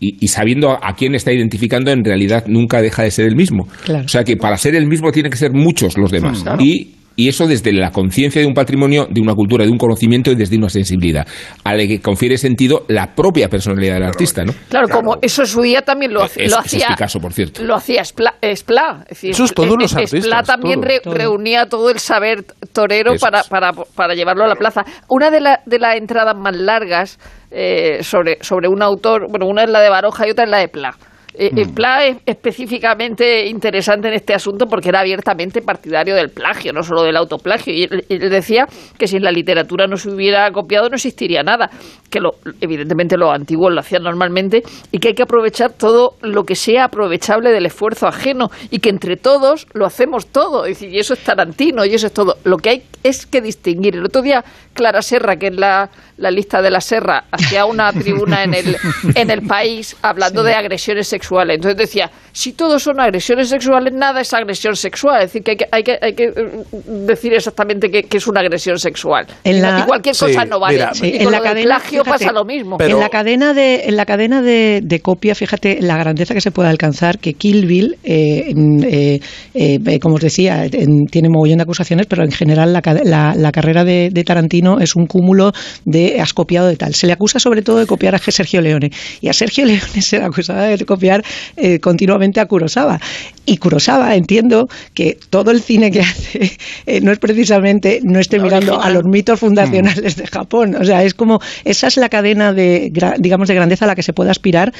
y, sabiendo a quién está identificando, en realidad nunca deja de ser el mismo. O sea que para ser el mismo tienen que ser muchos los demás. Y y eso desde la conciencia de un patrimonio, de una cultura, de un conocimiento y desde una sensibilidad, a la que confiere sentido la propia personalidad del artista, ¿no? Claro, como eso su día también lo, hacía. Es Picasso, por cierto. Lo hacía Espla. eso es todos los artistas. Espla también reunía todo el saber torero para, para, para, llevarlo a la plaza. Una de, la, de las entradas más largas eh, sobre, sobre un autor, bueno, una es la de Baroja y otra es la de Pla eh, mm. Pla es específicamente interesante en este asunto porque era abiertamente partidario del plagio, no solo del autoplagio. Y él, decía que si en la literatura no se hubiera copiado no existiría nada, que lo, evidentemente los antiguos lo hacían normalmente y que hay que aprovechar todo lo que sea aprovechable del esfuerzo ajeno y que entre todos lo hacemos todo. y eso es Tarantino y eso es todo. Lo que hay es que distinguir. El otro día Clara Serra, que es la, la lista de la Serra, hacía una tribuna en el, en el país hablando de agresiones sexuales entonces decía, si todos son agresiones sexuales, nada es agresión sexual. Es decir, que hay que, hay que, eh, decir exactamente qué, es una agresión sexual. En y cualquier cosa no vale. en la cadena, pasa lo mismo. En la cadena, de, en la cadena de, copia, fíjate la grandeza que se puede alcanzar, que Kill Bill, eh, eh, eh, como os decía, tiene mogollón de acusaciones, pero en general la, la, carrera de, Tarantino es un cúmulo de has copiado de tal. Se le acusa sobre todo de copiar a Sergio Leone. Y a Sergio Leone se le acusa de copiar copiar eh, continuamente a Kurosawa. Y Kurosawa, entiendo que todo el cine que hace eh, no es precisamente, no esté mirando a los mitos fundacionales de Japón. O sea, es como, esa es la cadena de, digamos, de grandeza a la que se puede aspirar,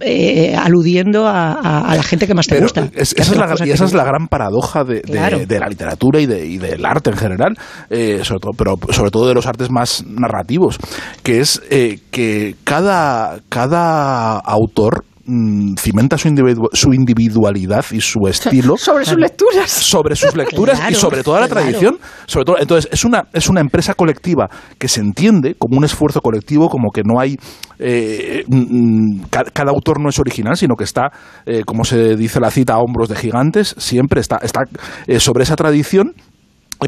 eh, aludiendo a, la gente que más te gusta. esa, es la, gran paradoja de, la literatura y, del arte en general, sobre todo, pero sobre todo de los artes más narrativos, que es que cada, cada autor Mm, cimenta su, su, individualidad y su estilo. Sobre sus lecturas. Sobre sus lecturas y sobre toda la tradición sobre todo entonces es una es una empresa colectiva que se entiende como un esfuerzo colectivo como que no hay eh, mm, mm, cada, autor no es original sino que está eh, como se dice la cita a hombros de gigantes siempre está está eh, sobre esa tradición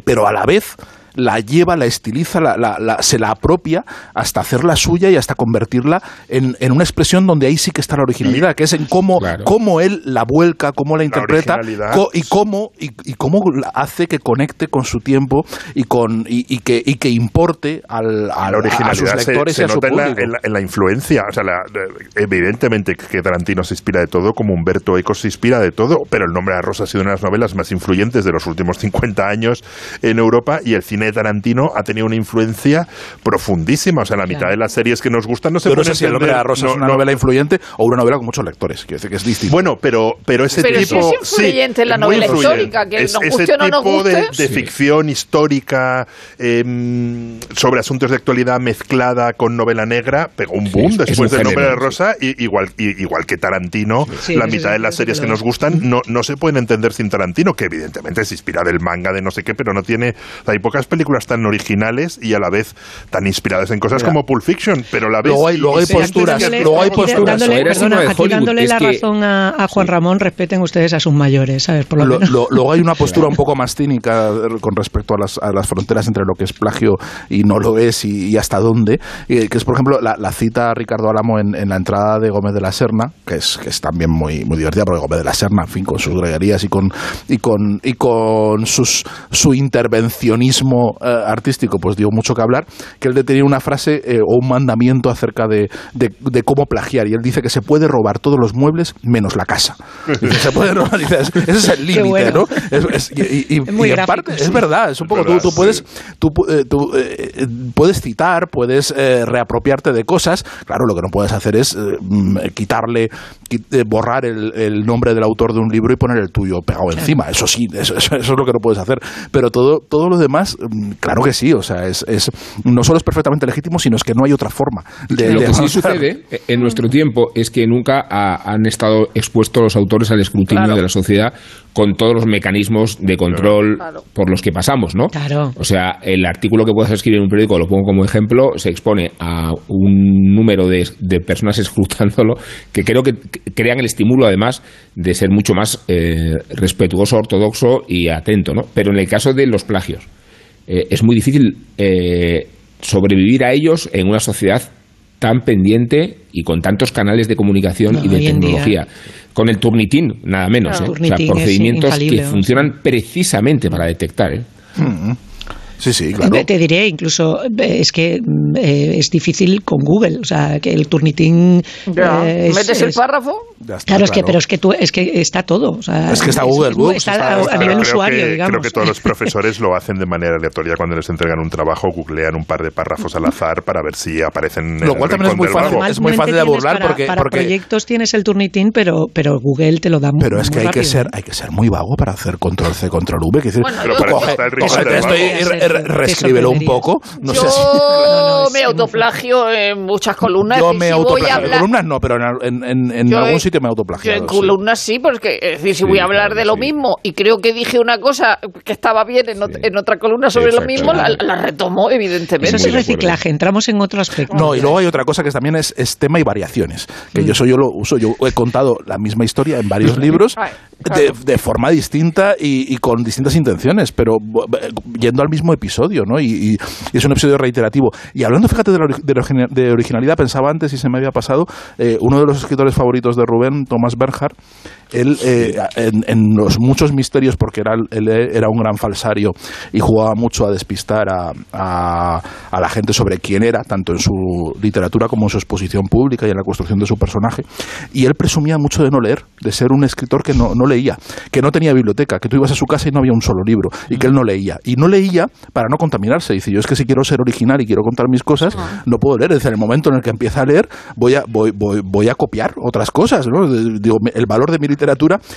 pero a la vez la lleva, la estiliza, la, se la apropia hasta hacerla suya y hasta convertirla en, una expresión donde ahí sí que está la originalidad, que es en cómo, cómo él la vuelca, cómo la interpreta y, cómo, y, cómo hace que conecte con su tiempo y, con, y, que, y que importe al, al a sus lectores y a su público. En la, en, la, influencia, o sea, evidentemente que Tarantino se inspira de todo, como Humberto Eco se inspira de todo, pero El nombre de la rosa ha sido una de las novelas más influyentes de los últimos 50 años en Europa y el cine de Tarantino ha tenido una influencia profundísima. O sea, la mitad de las series que nos gustan no se pero no sé si El nombre de la rosa es una novela influyente o una novela con muchos lectores. Quiero decir que es distinto. Bueno, pero, pero ese pero tipo... es influyente en la novela histórica, que es, nos guste ese o no nos tipo guste. De, de ficción histórica em, sobre asuntos de actualidad mezclada con novela negra pegó un boom después del nombre de rosa y, igual, igual que Tarantino, la mitad de las series que nos gustan no, no se pueden entender sin Tarantino, que evidentemente se inspira del manga de no sé qué, pero no tiene... Hay pocas películas tan originales y a la vez tan inspiradas en cosas como Pulp Fiction, pero la vez... Luego hay, luego hay posturas, luego hay posturas. Dándole, perdona, aquí dándole la razón a, Juan Ramón, respeten ustedes a sus mayores, ¿sabes? Por lo luego hay una postura un poco más cínica con respecto a las, a las fronteras entre lo que es plagio y no lo es y, hasta dónde, que es, por ejemplo, la, cita a Ricardo Álamo en, la entrada de Gómez de la Serna, que es, que es también muy, muy divertida, porque Gómez de la Serna, en fin, con sus greguerías y con, y con, y con sus, su intervencionismo eh, artístico, pues dio mucho que hablar, que él tenía una frase eh, o un mandamiento acerca de, de, cómo plagiar, y él dice que se puede robar todos los muebles menos la casa. se puede robar, ese es el límite, ¿no? y, en parte es verdad, es un poco, tú, puedes, tú, eh, puedes citar, puedes reapropiarte de cosas, claro, lo que no puedes hacer es mm, quitarle, borrar el, el, nombre del autor de un libro y poner el tuyo pegado encima, eso sí, eso, eso, es lo que no puedes hacer, pero todo, todo lo demás, mm, claro que sí, o sea, es, es, no solo es perfectamente legítimo, sino es que no hay otra forma. De, lo que sí sucede en nuestro tiempo es que nunca han estado expuestos los autores al escrutinio de la sociedad con todos los mecanismos de control por los que pasamos, ¿no? Claro. O sea, el artículo que puedes escribir en un periódico, lo pongo como ejemplo, se expone a un número de, de personas escrutándolo que creo que crean el estímulo, además, de ser mucho más eh, respetuoso, ortodoxo y atento, ¿no? Pero en el caso de los plagios, eh, es muy difícil eh, sobrevivir a ellos en una sociedad tan pendiente y con tantos canales de comunicación y de tecnología. Con el Turnitin, nada menos. ¿eh? o sea, procedimientos que funcionan precisamente para detectar. Mm. Sí, sí, claro. Te diré, incluso, es que eh, es difícil con Google, o sea, que el Turnitin... Eh, ¿Metes el párrafo? claro, es que, pero es que, tú, es que está todo. es que está Google Books. Está, a, nivel usuario, digamos. Creo que todos los profesores lo hacen de manera aleatoria cuando les entregan un trabajo, googlean un par de párrafos al azar para ver si aparecen Lo cual también es muy, fácil, es muy fácil de burlar para, porque... Para proyectos tienes el Turnitin, pero, pero Google te lo da muy Pero es que hay que, ser, hay que ser muy vago para hacer control C, control V. Que decir, bueno, pero coge, esto reescríbelo un poco. No yo sé si... me autoplagio en muchas columnas. Yo me autoplagio. En columnas no, pero en, algún sitio me autoplagio. en columnas sí, porque es decir, si voy a hablar de lo mismo y creo que dije una cosa que estaba bien en, otra columna sobre lo mismo, la, retomo, evidentemente. Eso es reciclaje, entramos en otro aspecto. No, y luego hay otra cosa que también es, tema y variaciones. Que mm. yo soy yo lo uso, yo he contado la misma historia en varios libros de, forma distinta y, con distintas intenciones, pero yendo al mismo episodio, ¿no? Y, es un episodio reiterativo. Y hablando, fíjate, de, originalidad, pensaba antes y se me había pasado, eh, uno de los escritores favoritos de Rubén, Thomas Bernhard, él eh, en, los muchos misterios, porque era, él era un gran falsario y jugaba mucho a despistar a, a, la gente sobre quién era, tanto en su literatura como en su exposición pública y en la construcción de su personaje. Y él presumía mucho de no leer, de ser un escritor que no, no leía, que no tenía biblioteca, que tú ibas a su casa y no había un solo libro, y que él no leía. Y no leía para no contaminarse. Dice, yo es que si quiero ser original y quiero contar mis cosas, ah. no puedo leer. Desde el momento en el que empieza a leer, voy a, voy, voy, voy a copiar otras cosas. ¿no? Digo, el valor de mi literatura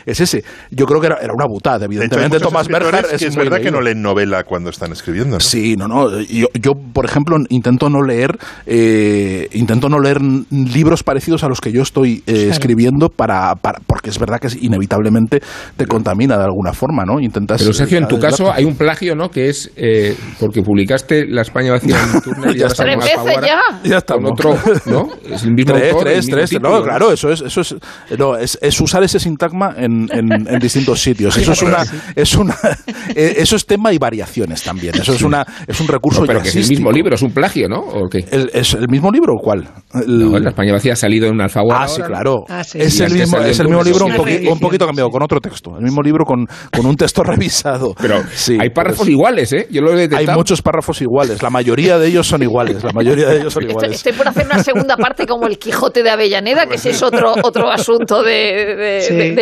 es ese. Yo creo que era, era una butada, evidentemente. Tomás Berger es, es verdad que no leen novela cuando están escribiendo. Sí, no, no. Yo, yo, por ejemplo, intento no leer, eh, intento no leer libros parecidos a los que yo estoy eh, escribiendo para, para, porque es verdad que inevitablemente te contamina de alguna forma, ¿no? Intentas. Pero Sergio, en tu caso hay un plagio, ¿no? Que es eh, porque publicaste La España vacía en Turner y ya, está. ya. ya está. Con otro, ¿no? Es el mismo tres, tres, tres. no, claro, eso es, eso es, no, es, es usar ese sintagma en, en, distintos sitios. Eso es una, es una, eh, eso es tema y variaciones también. Eso es una, es un recurso. pero que es el mismo libro, es un plagio, ¿no? ¿O qué? ¿Es el mismo libro o cuál? la España vacía ha salido en un alfaguara. Ah, sí, claro. Ah, es, el mismo, es el mismo libro, un, un, poquito cambiado, con otro texto. El mismo libro con, con un texto revisado. Pero hay párrafos iguales, ¿eh? Yo lo he Hay muchos párrafos iguales. La mayoría de ellos son iguales. La mayoría de ellos son iguales. Estoy, por hacer una segunda parte como el Quijote de Avellaneda, que ese es otro, otro asunto de, de,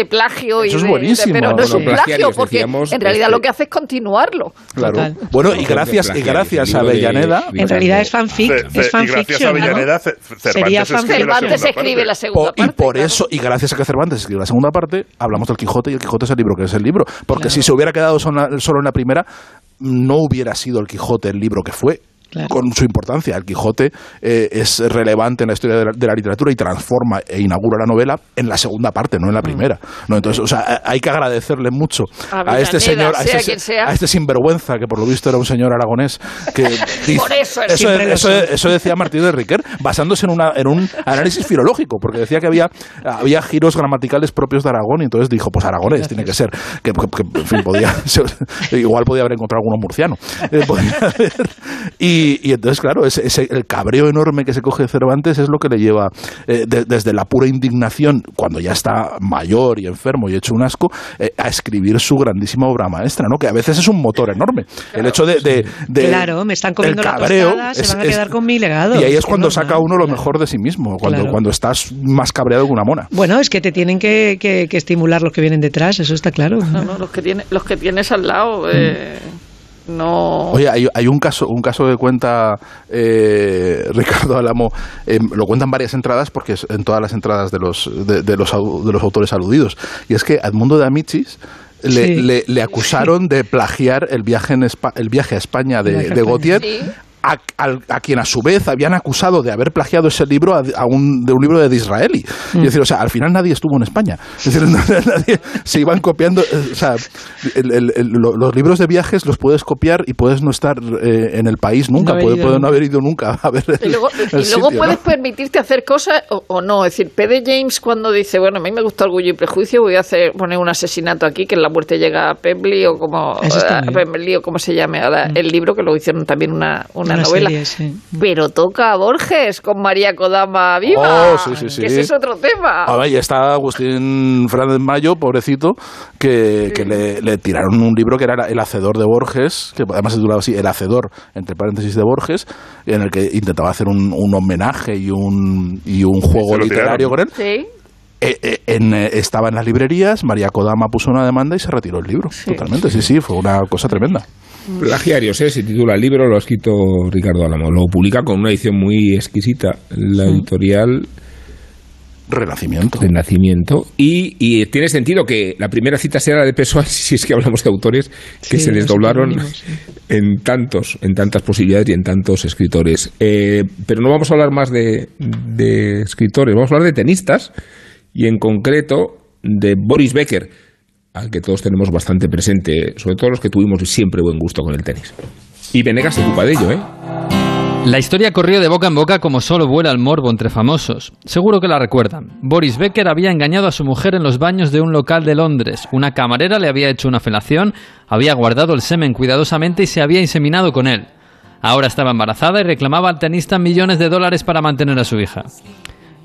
plagio. Eso es buenísimo. pero no es un plagio, porque en realidad lo que hace es continuarlo. Claro. Bueno, y gracias, y gracias a Avellaneda. En realidad es fanfic. Es fanfiction, y gracias a Avellaneda, Cervantes, Cervantes escribe la segunda parte. Y por eso, y gracias a que Cervantes escribe la segunda parte, hablamos del Quijote y el Quijote es el libro que es el libro. Porque si se hubiera quedado solo en la primera, no hubiera sido el Quijote el libro que fue con su importancia. El Quijote eh, es relevante en la historia de la, literatura y transforma e inaugura la novela en la segunda parte, no en la mm. primera. ¿no? Entonces, o sea, hay que agradecerle mucho a, este señor, a este, a este, sinvergüenza, que por lo visto era un señor aragonés, que eso, eso, decía Martín de Riquer, basándose en, una, en un análisis filológico, porque decía que había, había giros gramaticales propios de Aragón y entonces dijo, pues aragonés tiene que ser, que, en fin, podía, igual podía haber encontrado alguno murciano. Eh, y y, entonces, claro, ese, el cabreo enorme que se coge Cervantes es lo que le lleva eh, desde la pura indignación, cuando ya está mayor y enfermo y hecho un asco, eh, a escribir su grandísima obra maestra, ¿no? Que a veces es un motor enorme. el hecho de, Claro, me están comiendo la tostada, se van a quedar con mi legado. Y ahí es, cuando saca uno lo mejor de sí mismo, cuando, cuando estás más cabreado que una mona. Bueno, es que te tienen que, que, estimular los que vienen detrás, eso está claro. No, no, los que, tiene, los que tienes al lado... Eh, no. Oye hay, hay, un caso un caso que cuenta eh, Ricardo Alamo eh, lo cuentan varias entradas porque es en todas las entradas de los de, los de los autores aludidos. Y es que Edmundo de Amichis le, le, acusaron de plagiar el viaje en el viaje a España de, de Gautier a, quien a su vez habían acusado de haber plagiado ese libro a, un, de un libro de Disraeli. Es mm. decir, o sea, al final nadie estuvo en España. Es decir, nadie, se iban copiando. Eh, o sea, los libros de viajes los puedes copiar y puedes no estar eh, en el país nunca, no puede, no haber ido nunca a ver. y luego, puedes permitirte hacer cosas o, no. Es decir, P.D. James cuando dice, bueno, a mí me gusta Orgullo y Prejuicio, voy a hacer poner un asesinato aquí, que en la muerte llega a Pembley o como, Pembley, o como se llame ahora mm. el libro, que lo hicieron también una, una novela. Pero toca a Borges con María Kodama viva. Oh, que ese es otro tema. Ah, y está Agustín Fernández Mayo, pobrecito, que, le, tiraron un libro que era El Hacedor de Borges, que además se titulaba así, El Hacedor, entre paréntesis, de Borges, en el que intentaba hacer un, homenaje y un, y un juego literario con él. Sí. Eh, eh, eh, estaba en las librerías, María Kodama puso una demanda y se retiró el libro. Totalmente, sí, sí, fue una cosa tremenda. Plagiarios, ¿eh? se titula el libro, lo ha escrito Ricardo Álamo. Lo publica con una edición muy exquisita, la editorial Renacimiento. Renacimiento. Y, y, tiene sentido que la primera cita sea la de Pessoa, si es que hablamos de autores que se desdoblaron en tantos, en tantas posibilidades y en tantos escritores. Eh, pero no vamos a hablar más de, de escritores, vamos a hablar de tenistas y en concreto de Boris Becker al que todos tenemos bastante presente, sobre todo los que tuvimos siempre buen gusto con el tenis. Y Venegas se ocupa de ello, ¿eh? La historia corrió de boca en boca como solo vuela el morbo entre famosos. Seguro que la recuerdan. Boris Becker había engañado a su mujer en los baños de un local de Londres. Una camarera le había hecho una felación, había guardado el semen cuidadosamente y se había inseminado con él. Ahora estaba embarazada y reclamaba al tenista millones de dólares para mantener a su hija.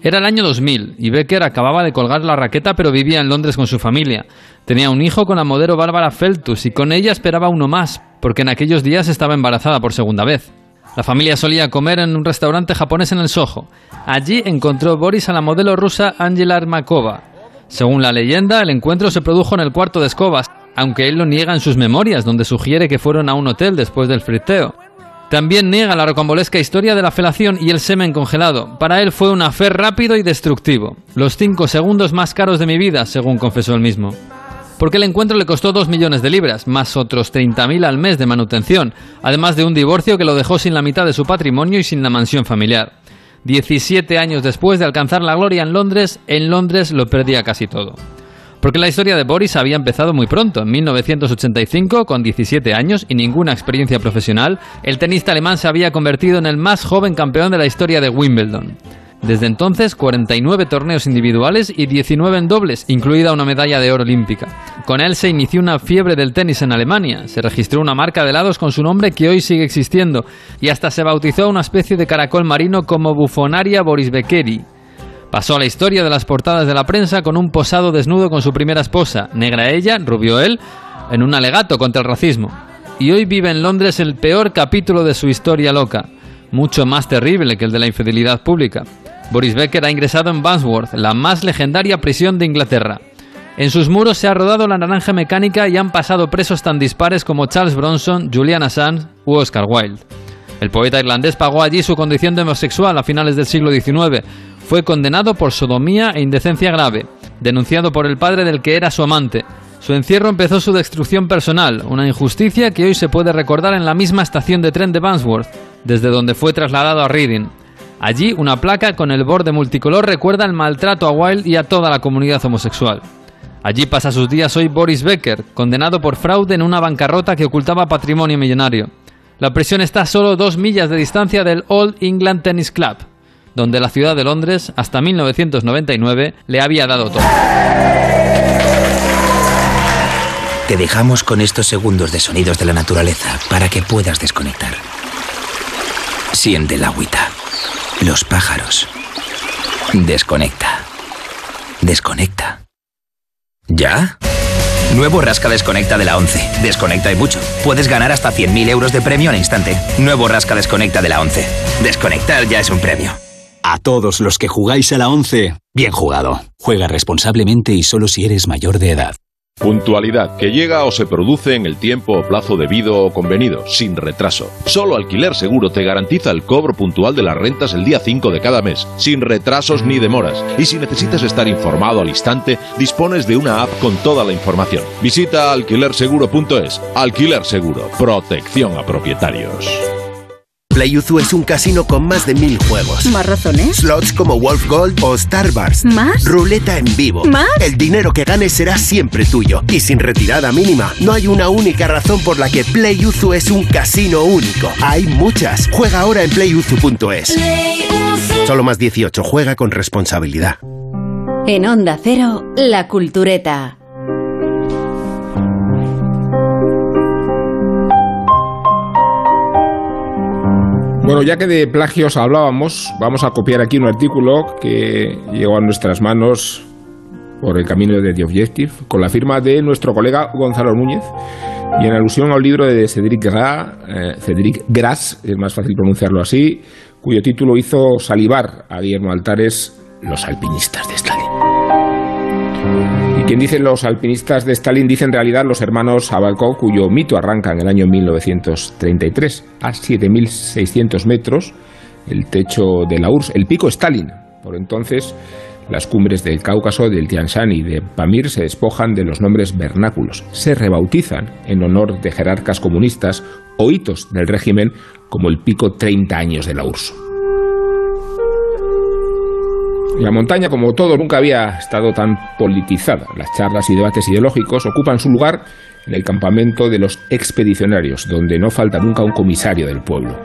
Era el año 2000 y Becker acababa de colgar la raqueta pero vivía en Londres con su familia. Tenía un hijo con la modelo Bárbara Feltus y con ella esperaba uno más, porque en aquellos días estaba embarazada por segunda vez. La familia solía comer en un restaurante japonés en el Soho. Allí encontró Boris a la modelo rusa Angela Armakova. Según la leyenda, el encuentro se produjo en el cuarto de escobas, aunque él lo niega en sus memorias, donde sugiere que fueron a un hotel después del friteo. También niega la rocambolesca historia de la felación y el semen congelado. Para él fue un afer rápido y destructivo. Los cinco segundos más caros de mi vida, según confesó él mismo porque el encuentro le costó 2 millones de libras, más otros 30.000 al mes de manutención, además de un divorcio que lo dejó sin la mitad de su patrimonio y sin la mansión familiar. 17 años después de alcanzar la gloria en Londres, en Londres lo perdía casi todo. Porque la historia de Boris había empezado muy pronto, en 1985, con 17 años y ninguna experiencia profesional, el tenista alemán se había convertido en el más joven campeón de la historia de Wimbledon. Desde entonces, 49 torneos individuales y 19 en dobles, incluida una medalla de oro olímpica. Con él se inició una fiebre del tenis en Alemania, se registró una marca de helados con su nombre que hoy sigue existiendo, y hasta se bautizó una especie de caracol marino como Bufonaria Boris Beckeri. Pasó a la historia de las portadas de la prensa con un posado desnudo con su primera esposa, negra ella, rubio él, en un alegato contra el racismo. Y hoy vive en Londres el peor capítulo de su historia loca, mucho más terrible que el de la infidelidad pública. Boris Becker ha ingresado en Wandsworth, la más legendaria prisión de Inglaterra. En sus muros se ha rodado la naranja mecánica y han pasado presos tan dispares como Charles Bronson, Julian Assange u Oscar Wilde. El poeta irlandés pagó allí su condición de homosexual a finales del siglo XIX. Fue condenado por sodomía e indecencia grave, denunciado por el padre del que era su amante. Su encierro empezó su destrucción personal, una injusticia que hoy se puede recordar en la misma estación de tren de Wandsworth, desde donde fue trasladado a Reading. Allí, una placa con el borde multicolor recuerda el maltrato a Wilde y a toda la comunidad homosexual. Allí pasa sus días hoy Boris Becker, condenado por fraude en una bancarrota que ocultaba patrimonio millonario. La prisión está a solo dos millas de distancia del Old England Tennis Club, donde la ciudad de Londres, hasta 1999, le había dado todo. Te dejamos con estos segundos de sonidos de la naturaleza para que puedas desconectar. Siente la agüita. Los pájaros. Desconecta. Desconecta. ¿Ya? Nuevo Rasca Desconecta de la 11. Desconecta y mucho. Puedes ganar hasta 100.000 euros de premio al instante. Nuevo Rasca Desconecta de la 11. Desconectar ya es un premio. A todos los que jugáis a la 11, bien jugado. Juega responsablemente y solo si eres mayor de edad. Puntualidad, que llega o se produce en el tiempo o plazo debido o convenido, sin retraso. Solo Alquiler Seguro te garantiza el cobro puntual de las rentas el día 5 de cada mes, sin retrasos ni demoras. Y si necesitas estar informado al instante, dispones de una app con toda la información. Visita alquilerseguro.es. Alquiler Seguro, protección a propietarios. PlayUzu es un casino con más de mil juegos. ¿Más razones? Slots como Wolf Gold o Star Wars. ¿Más? Ruleta en vivo. ¿Más? El dinero que ganes será siempre tuyo. Y sin retirada mínima, no hay una única razón por la que PlayUzu es un casino único. Hay muchas. Juega ahora en playuzu.es. Solo más 18. Juega con responsabilidad. En Onda Cero, La Cultureta. Bueno, ya que de plagios hablábamos, vamos a copiar aquí un artículo que llegó a nuestras manos por el camino de The Objective, con la firma de nuestro colega Gonzalo Núñez, y en alusión al libro de Cédric eh, Gras, es más fácil pronunciarlo así, cuyo título hizo salivar a Guillermo Altares, Los alpinistas de Stalin. Y quien dicen los alpinistas de Stalin, dice en realidad los hermanos Abalkov, cuyo mito arranca en el año 1933 a 7.600 metros, el techo de la URSS, el pico Stalin. Por entonces, las cumbres del Cáucaso, del Tian Shan y de Pamir se despojan de los nombres vernáculos, se rebautizan en honor de jerarcas comunistas o hitos del régimen como el pico 30 años de la URSS. La montaña, como todo, nunca había estado tan politizada. Las charlas y debates ideológicos ocupan su lugar en el campamento de los expedicionarios, donde no falta nunca un comisario del pueblo.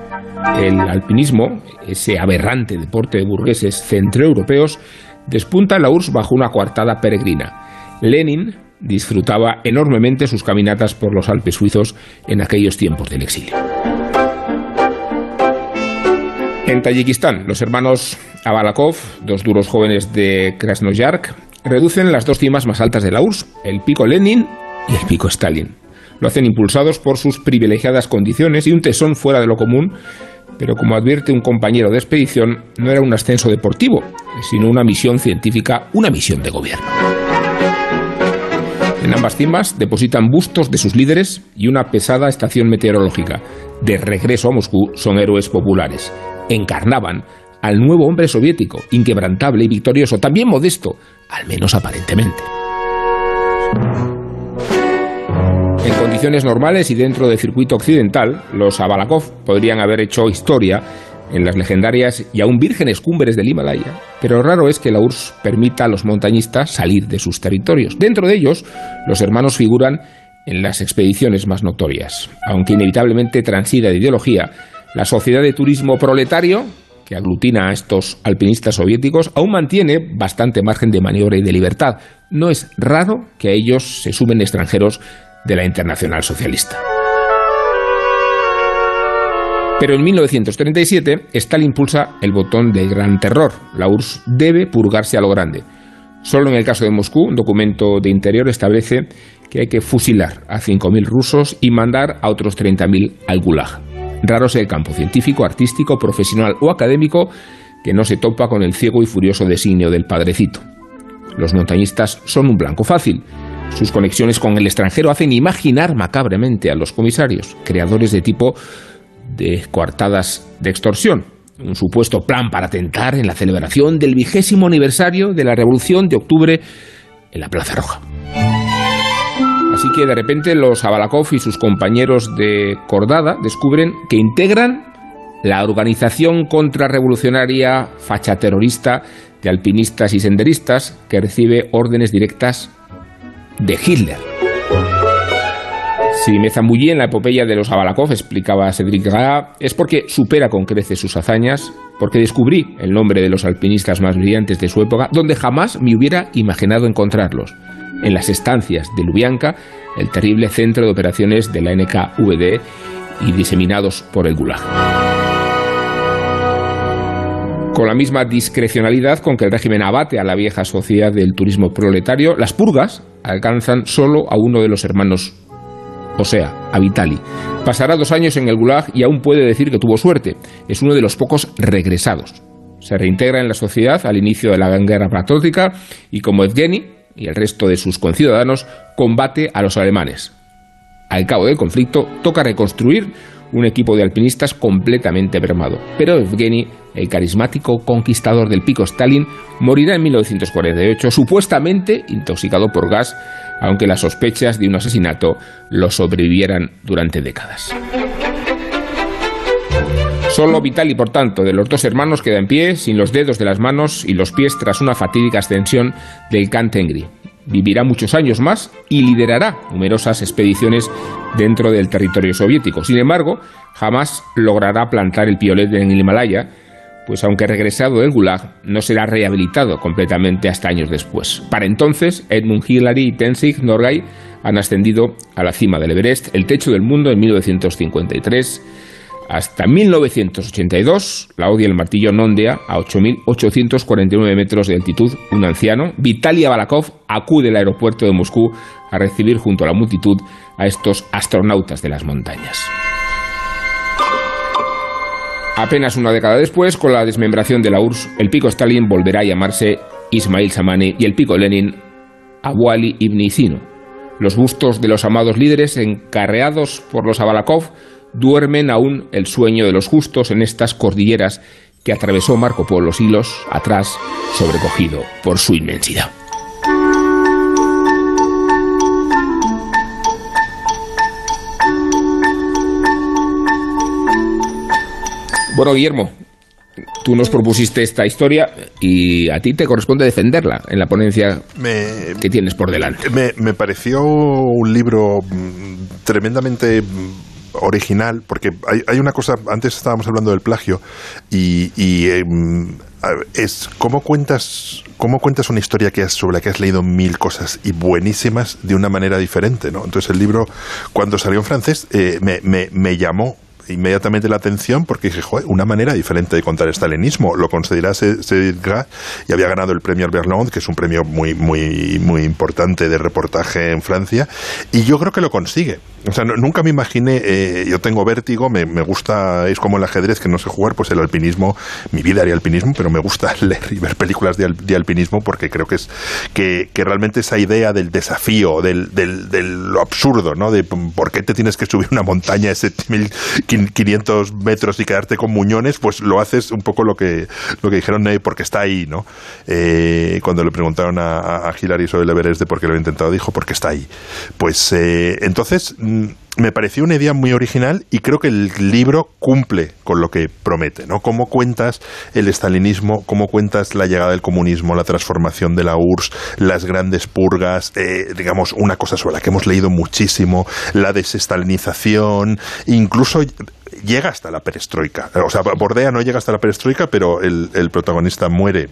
El alpinismo, ese aberrante deporte de burgueses centroeuropeos, despunta en la URSS bajo una coartada peregrina. Lenin disfrutaba enormemente sus caminatas por los Alpes suizos en aquellos tiempos del exilio. En Tayikistán, los hermanos Abalakov, dos duros jóvenes de Krasnoyarsk, reducen las dos cimas más altas de la URSS, el pico Lenin y el pico Stalin. Lo hacen impulsados por sus privilegiadas condiciones y un tesón fuera de lo común, pero como advierte un compañero de expedición, no era un ascenso deportivo, sino una misión científica, una misión de gobierno. En ambas cimas depositan bustos de sus líderes y una pesada estación meteorológica. De regreso a Moscú son héroes populares. Encarnaban al nuevo hombre soviético, inquebrantable y victorioso, también modesto, al menos aparentemente. En condiciones normales y dentro del circuito occidental, los Abalakov podrían haber hecho historia en las legendarias y aún vírgenes cumbres del Himalaya, pero raro es que la URSS permita a los montañistas salir de sus territorios. Dentro de ellos, los hermanos figuran en las expediciones más notorias. Aunque inevitablemente transida de ideología, la sociedad de turismo proletario, que aglutina a estos alpinistas soviéticos, aún mantiene bastante margen de maniobra y de libertad. No es raro que a ellos se sumen extranjeros de la Internacional Socialista. Pero en 1937, Stalin impulsa el botón del gran terror. La URSS debe purgarse a lo grande. Solo en el caso de Moscú, un documento de interior establece que hay que fusilar a 5.000 rusos y mandar a otros 30.000 al Gulag. Raro es el campo científico, artístico, profesional o académico que no se topa con el ciego y furioso designio del padrecito. Los montañistas son un blanco fácil. Sus conexiones con el extranjero hacen imaginar macabremente a los comisarios, creadores de tipo de coartadas de extorsión, un supuesto plan para atentar en la celebración del vigésimo aniversario de la Revolución de Octubre en la Plaza Roja. Así que de repente los Abalakov y sus compañeros de Cordada descubren que integran la organización contrarrevolucionaria facha terrorista de alpinistas y senderistas que recibe órdenes directas de Hitler. Si me zambullí en la epopeya de los Abalakov, explicaba Cedric Gaa, es porque supera con creces sus hazañas, porque descubrí el nombre de los alpinistas más brillantes de su época, donde jamás me hubiera imaginado encontrarlos, en las estancias de Lubyanka, el terrible centro de operaciones de la NKVD y diseminados por el Gulag con la misma discrecionalidad con que el régimen abate a la vieja sociedad del turismo proletario, las purgas alcanzan solo a uno de los hermanos, o sea, a Vitali. Pasará dos años en el Gulag y aún puede decir que tuvo suerte. Es uno de los pocos regresados. Se reintegra en la sociedad al inicio de la guerra patriótica y como Evgeny y el resto de sus conciudadanos combate a los alemanes. Al cabo del conflicto toca reconstruir un equipo de alpinistas completamente bermado. Pero Evgeny, el carismático conquistador del pico Stalin, morirá en 1948 supuestamente intoxicado por gas, aunque las sospechas de un asesinato lo sobrevivieran durante décadas. Solo Vitali, por tanto, de los dos hermanos queda en pie, sin los dedos de las manos y los pies tras una fatídica ascensión del Kantengri vivirá muchos años más y liderará numerosas expediciones dentro del territorio soviético. Sin embargo, jamás logrará plantar el piolet en el Himalaya, pues aunque regresado del Gulag, no será rehabilitado completamente hasta años después. Para entonces, Edmund Hillary y Tenzing Norgay han ascendido a la cima del Everest, el techo del mundo, en 1953 hasta 1982, la odia el martillo Nondea a 8.849 metros de altitud. Un anciano, Vitaly Abalakov, acude al aeropuerto de Moscú a recibir junto a la multitud a estos astronautas de las montañas. Apenas una década después, con la desmembración de la URSS, el pico Stalin volverá a llamarse Ismail Samani y el pico Lenin Abuali Ibn. Los bustos de los amados líderes encarreados por los Abalakov duermen aún el sueño de los justos en estas cordilleras que atravesó Marco Polo hilos atrás, sobrecogido por su inmensidad. Bueno, Guillermo, tú nos propusiste esta historia y a ti te corresponde defenderla en la ponencia que tienes por delante. Me, me pareció un libro mm, tremendamente original, porque hay, hay, una cosa, antes estábamos hablando del plagio, y, em, es cómo cuentas, cómo cuentas una historia que sobre la que has leído mil cosas y buenísimas de una manera diferente, ¿no? Entonces el libro, cuando salió en francés, eh, me, me, llamó inmediatamente la atención porque dije, joder, una manera diferente de contar el stalinismo. Lo consideraba Cédric y había ganado el premio Albert Londres, que es un premio muy, muy, muy importante de reportaje en Francia, y yo creo que lo consigue. O sea, nunca me imaginé, eh, yo tengo vértigo, me, me, gusta, es como el ajedrez que no sé jugar, pues el alpinismo, mi vida haría alpinismo, pero me gusta leer y ver películas de, de alpinismo porque creo que es que, que, realmente esa idea del desafío, del, del, del, lo absurdo, ¿no? De por qué te tienes que subir una montaña de 7.500 metros y quedarte con muñones, pues lo haces un poco lo que, lo que dijeron, eh, porque está ahí, ¿no? Eh, cuando le preguntaron a, a, Hillary sobre el Everest de por qué lo había intentado, dijo, porque está ahí. Pues eh, entonces me pareció una idea muy original y creo que el libro cumple con lo que promete, ¿no? Cómo cuentas el estalinismo, cómo cuentas la llegada del comunismo, la transformación de la URSS, las grandes purgas, eh, digamos, una cosa sobre la que hemos leído muchísimo, la desestalinización, incluso llega hasta la perestroika. O sea, Bordea no llega hasta la perestroika, pero el protagonista muere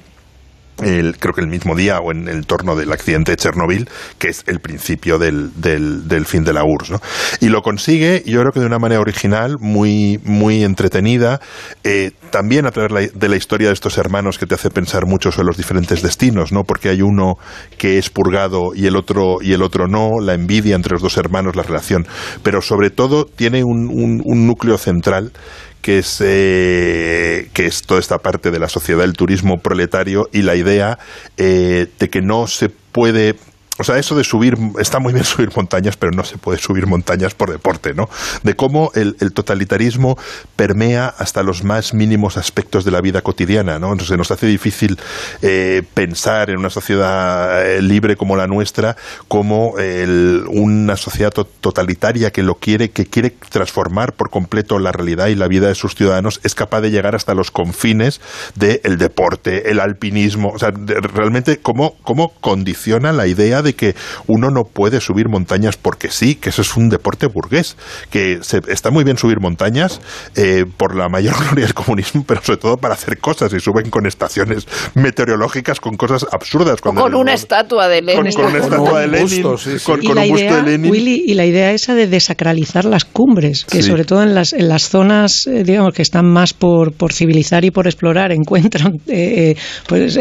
el, creo que el mismo día o en el torno del accidente de Chernobyl, que es el principio del, del, fin de la URSS. ¿no? Y lo consigue, yo creo que de una manera original, muy, muy entretenida, eh, también a través de la historia de estos hermanos que te hace pensar mucho sobre los diferentes destinos, ¿no? porque hay uno que es purgado y el otro, y el otro no, la envidia entre los dos hermanos, la relación, pero sobre todo tiene un, un núcleo central que es, que es toda esta parte de la sociedad del turismo proletario y la idea eh, de que no se puede o sea, eso de subir, está muy bien subir montañas, pero no se puede subir montañas por deporte, ¿no? De cómo el, totalitarismo permea hasta los más mínimos aspectos de la vida cotidiana, ¿no? Entonces nos hace difícil eh, pensar en una sociedad eh, libre como la nuestra como una sociedad totalitaria que lo quiere, que quiere transformar por completo la realidad y la vida de sus ciudadanos, es capaz de llegar hasta los confines del deporte, el alpinismo, o sea, realmente cómo, cómo condiciona la idea de que uno no puede subir montañas porque sí, que eso es un deporte burgués, que se, está muy bien subir montañas eh, por la mayor gloria del comunismo, pero sobre todo para hacer cosas y suben con estaciones meteorológicas, con cosas absurdas. con una estatua de Lenin. Con, una estatua de Lenin, con, un busto de Lenin. Willy, y la idea esa de desacralizar las cumbres, que sobre todo en las, en las zonas, eh, digamos, que están más por, por civilizar y por explorar, encuentran eh, pues,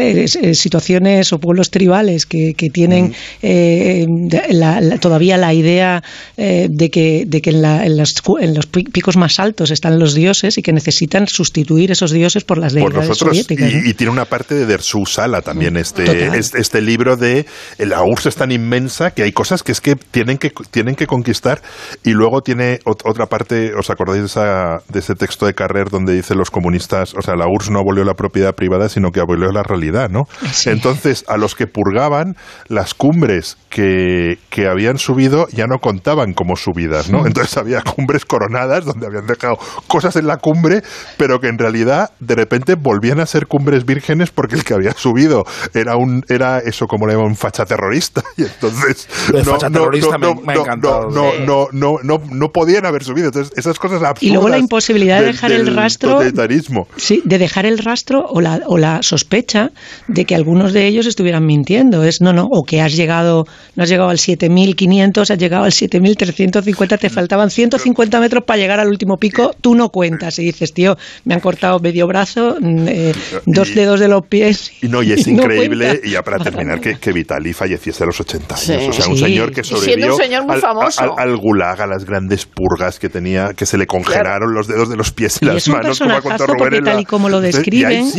situaciones o pueblos tribales que, que tienen eh, todavía la idea eh, de que, de que en, en, los, picos más altos están los dioses y que necesitan sustituir esos dioses por las deidades soviéticas. Y, tiene una parte de Dersu Sala también, este, este, libro de la URSS es tan inmensa que hay cosas que es que tienen que, tienen que conquistar y luego tiene otra parte, ¿os acordáis de, esa, de ese texto de Carrer donde dice los comunistas, o sea, la URSS no abolió la propiedad privada, sino que abolió la realidad, ¿no? Entonces, a los que purgaban las cumbres cumbres que, que, habían subido ya no contaban como subidas, ¿no? Entonces había cumbres coronadas donde habían dejado cosas en la cumbre, pero que en realidad de repente volvían a ser cumbres vírgenes porque el que había subido era un era eso como le llaman un facha terrorista y entonces no, facha terrorista me, ha encantado. No, no, no, no, no, podían haber subido. Entonces esas cosas absurdas. Y luego la imposibilidad de dejar el rastro. Totalitarismo. Sí, de dejar el rastro o la, o la sospecha de que algunos de ellos estuvieran mintiendo. Es no, no, o que has llegado no has llegado al 7500, has llegado al 7350, te faltaban 150 metros para llegar al último pico, tú no cuentas. Y dices, tío, me han cortado medio brazo, mm, eh, dos dedos de los pies. Y no, y es increíble, y ya para terminar, que, que Vitali falleciese a los 80 años. o sea, un señor que sobrevivió al, gulag, a las grandes purgas que tenía, que se le congelaron los dedos de los pies y, las manos, como porque tal y como lo describen,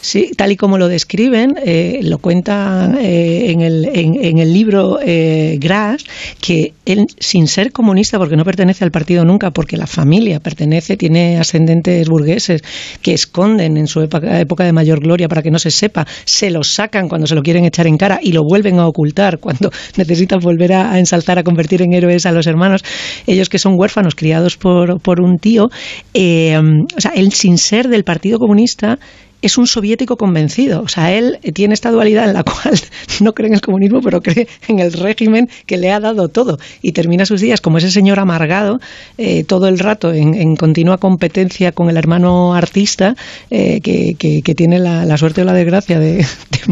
Sí, tal y como lo describen, eh, lo cuentan eh, en el en el libro eh, Gras que él, sin ser comunista, porque no pertenece al partido nunca, porque la familia pertenece, tiene ascendentes burgueses que esconden en su época, de mayor gloria para que no se sepa, se lo sacan cuando se lo quieren echar en cara y lo vuelven a ocultar cuando necesitan volver a, ensalzar, a convertir en héroes a los hermanos, ellos que son huérfanos criados por, por un tío, eh, o sea, él sin ser del Partido Comunista, es un soviético convencido. O sea, él tiene esta dualidad en la cual no cree en el comunismo, pero cree en el régimen que le ha dado todo. Y termina sus días como ese señor amargado, eh, todo el rato en, continua competencia con el hermano artista, eh, que, que, tiene la, suerte o la desgracia de, de,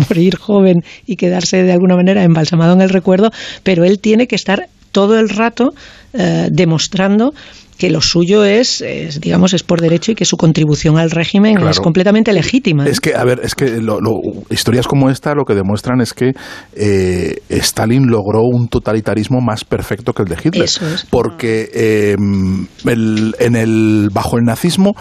morir joven y quedarse de alguna manera embalsamado en el recuerdo, pero él tiene que estar todo el rato eh, demostrando que lo suyo es, digamos, es por derecho y que su contribución al régimen es completamente legítima. Es que, a ver, es que historias como esta lo que demuestran es que eh, Stalin logró un totalitarismo más perfecto que el de Hitler. Eso es. Porque em, en el, bajo el nazismo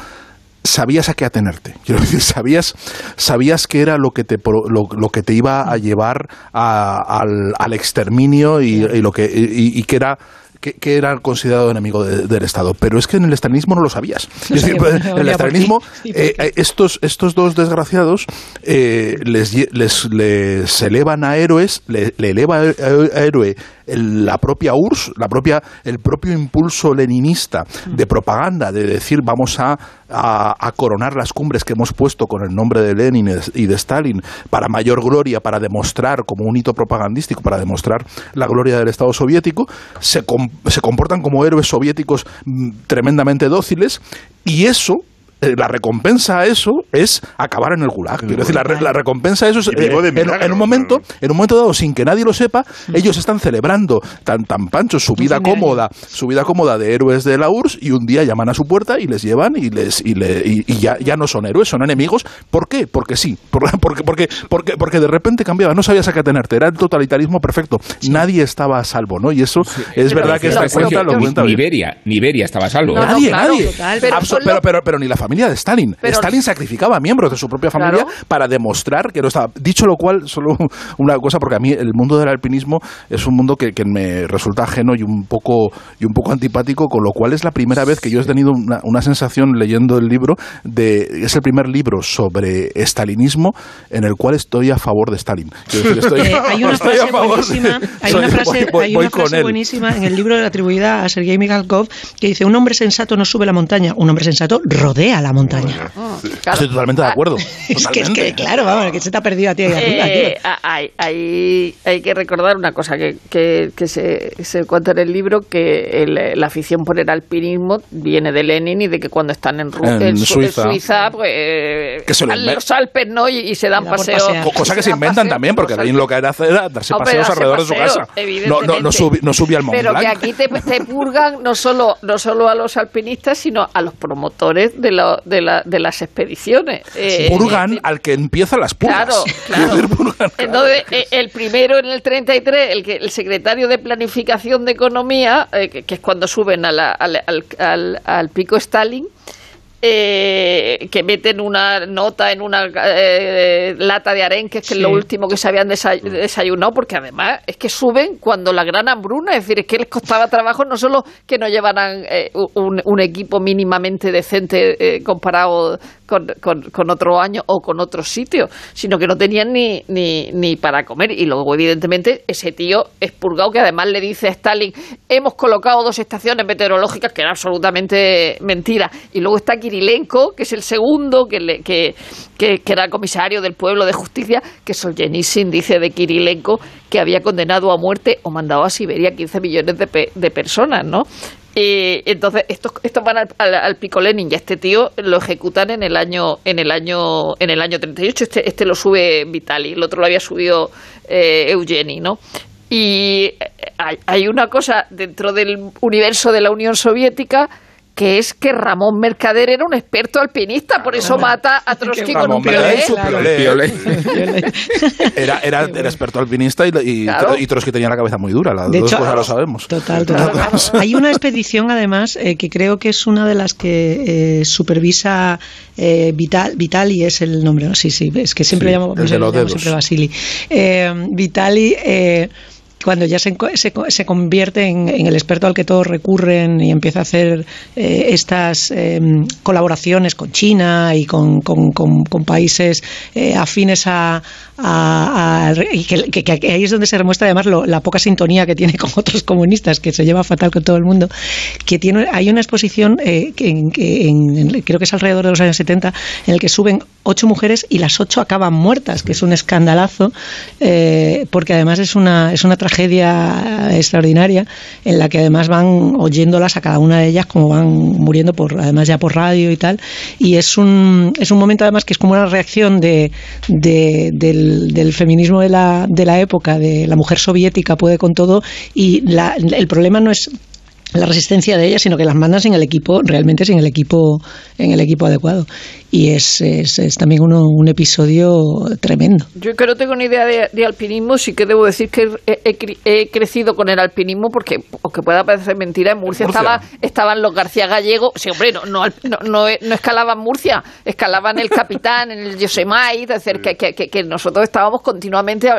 sabías a qué atenerte. Quiero decir, sabías, sabías que era lo que te, lo, que te iba a llevar al, exterminio y, lo que, y que era que, era considerado enemigo del Estado. Pero es que en el estalinismo no lo sabías. Es decir, en el estalinismo, eh, eh, estos, estos dos desgraciados eh, les, les, elevan a héroes, le, eleva a héroe la propia URSS, la propia, el propio impulso leninista de propaganda, de decir vamos a, a, coronar las cumbres que hemos puesto con el nombre de Lenin y de Stalin para mayor gloria, para demostrar como un hito propagandístico, para demostrar la gloria del Estado soviético, se, se comportan como héroes soviéticos mm, tremendamente dóciles y eso la recompensa a eso es acabar en el gulag. Quiero decir, la, recompensa a eso es eh, en, un momento, en un momento dado, sin que nadie lo sepa, ellos están celebrando tan tan pancho su vida cómoda, su vida cómoda de héroes de la URSS y un día llaman a su puerta y les llevan y les y, le, y, ya, ya no son héroes, son enemigos. ¿Por qué? Porque sí, porque porque porque porque, de repente cambiaba, no sabías a qué tenerte, era el totalitarismo perfecto. Nadie estaba a salvo, ¿no? Y eso es verdad que esta cuenta lo cuenta Ni Iberia, estaba a salvo. nadie, nadie. Pero, pero, pero, ni la familia de Stalin. Stalin sacrificaba miembros de su propia familia para demostrar que no estaba. Dicho lo cual, solo una cosa, porque a mí el mundo del alpinismo es un mundo que, me resulta ajeno y un poco y un poco antipático, con lo cual es la primera vez que yo he tenido una, sensación leyendo el libro de es el primer libro sobre estalinismo en el cual estoy a favor de Stalin. hay una frase buenísima, hay una frase, buenísima en el libro atribuida a Sergei Mikhalkov que dice un hombre sensato no sube la montaña, un hombre sensato rodea la montaña. Estoy totalmente de acuerdo. es, que, claro, vamos, que se te ha perdido a ti ahí eh, hay, hay, que recordar una cosa que, que, se, se, cuenta en el libro, que la afición por el alpinismo viene de Lenin y de que cuando están en, en, Suiza, pues que los Alpes no y, se dan paseos. Cosa que se, inventan también, porque Lenin lo que era hacer era darse paseos alrededor de su casa. No, no, no, subía al Mont Pero que aquí te, te, purgan no solo, no solo a los alpinistas, sino a los promotores de, la, de, la, de las expediciones. Eh, purgan eh, al que empieza las purgas. Claro, claro. Entonces, eh, el primero en el 33, el, que, el secretario de Planificación de Economía, que, es cuando suben al, al, al pico Stalin, eh, que meten una nota en una eh, lata de arenques, que es lo último que se habían desayunado, porque además es que suben cuando la gran hambruna, es decir, es que les costaba trabajo no solo que no llevaran eh, un, un, equipo mínimamente decente eh, comparado con, con, otro año o con otro sitio, sino que no tenían ni, ni, ni para comer. Y luego, evidentemente, ese tío expurgado que además le dice a Stalin, hemos colocado dos estaciones meteorológicas, que era absolutamente mentira. Y luego está Kirilenko, que es el segundo, que, que, que, era comisario del pueblo de justicia, que Solzhenitsyn dice de Kirilenko que había condenado a muerte o mandado a Siberia 15 millones de, de personas, ¿no? Y entonces estos, estos van al, al, pico Lenin y este tío lo ejecutan en el año en el año en el año 38 este este lo sube Vitali el otro lo había subido eh, Eugeni no y hay, hay una cosa dentro del universo de la Unión Soviética que es que Ramón Mercader era un experto alpinista, por eso mata a Trotsky con un piolé. Era, era, era, experto alpinista y, y, Trotsky tenía la cabeza muy dura, las dos cosas lo sabemos. Total, total. Hay una expedición, además, eh, que creo que es una de las que eh, supervisa eh, Vital, Vitali, es el nombre, ¿no? Sí, sí, es que siempre llamo, siempre Vasili. Vitali cuando ya se, se, convierte en, el experto al que todos recurren y empieza a hacer eh, estas em, colaboraciones con China y con, países eh, afines a, y que, ahí es donde se demuestra además la poca sintonía que tiene con otros comunistas, que se lleva fatal con todo el mundo, que tiene hay una exposición eh, que, creo que es alrededor de los años 70 en el que suben ocho mujeres y las ocho acaban muertas, que es un escandalazo, eh, porque además es una, es una tragedia extraordinaria en la que además van oyéndolas a cada una de ellas como van muriendo por, además ya por radio y tal, y es un, es un momento además que es como una reacción de, del, del, feminismo de la, de la época, de la mujer soviética puede con todo, y la, el problema no es la resistencia de ellas, sino que las mandan sin el equipo, realmente sin el equipo, en el equipo adecuado. Y es, es, también uno, un episodio tremendo. Yo que no tengo ni idea de, alpinismo, sí que debo decir que he, crecido con el alpinismo, porque, aunque pueda parecer mentira, en Murcia, Estaba, estaban los García Gallego, sí, hombre, no, no, no, escalaban Murcia, escalaban el Capitán, en el Yosemite, es decir, que, que, que nosotros estábamos continuamente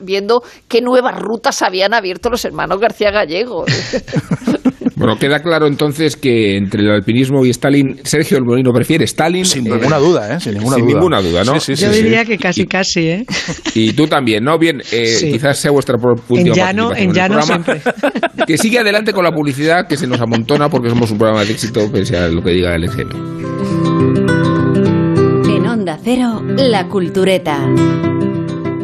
viendo qué nuevas rutas habían abierto los hermanos García Gallego. Bueno, queda claro entonces que entre el alpinismo y Stalin, Sergio El Molino prefiere Stalin. Sin ninguna duda, ¿eh? Sin ninguna duda. ¿no? Yo diría que casi, casi, ¿eh? Y tú también, ¿no? Bien, eh, quizás sea vuestra última En llano, en llano siempre. Que sigue adelante con la publicidad que se nos amontona porque somos un programa de éxito, pese a lo que diga el EGM. En Onda Cero, La Cultureta.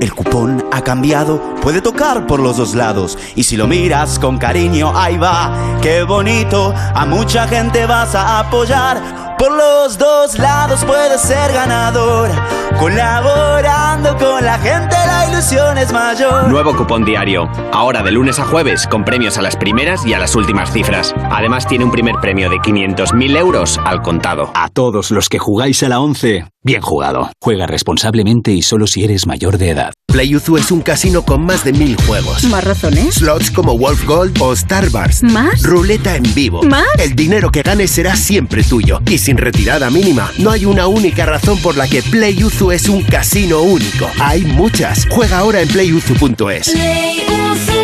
El cupón ha cambiado, puede tocar por los dos lados. Y si lo miras con cariño, ahí va, qué bonito. A mucha gente vas a apoyar. Por los dos lados puedes ser ganador. Colaborando con la gente, la ilusión es mayor. Nuevo cupón diario. Ahora de lunes a jueves, con premios a las primeras y a las últimas cifras. Además, tiene un primer premio de 500.000 euros al contado. A todos los que jugáis a la 11, bien jugado. Juega responsablemente y solo si eres mayor de edad. PlayUzu es un casino con más de mil juegos. ¿Más razones? Slots como Wolf Gold o Star Wars. ¿Más? Ruleta en vivo. ¿Más? El dinero que ganes será siempre tuyo. Y sin retirada mínima, no hay una única razón por la que PlayUzu es un casino único. Hay muchas. Juega ahora en playuzu.es.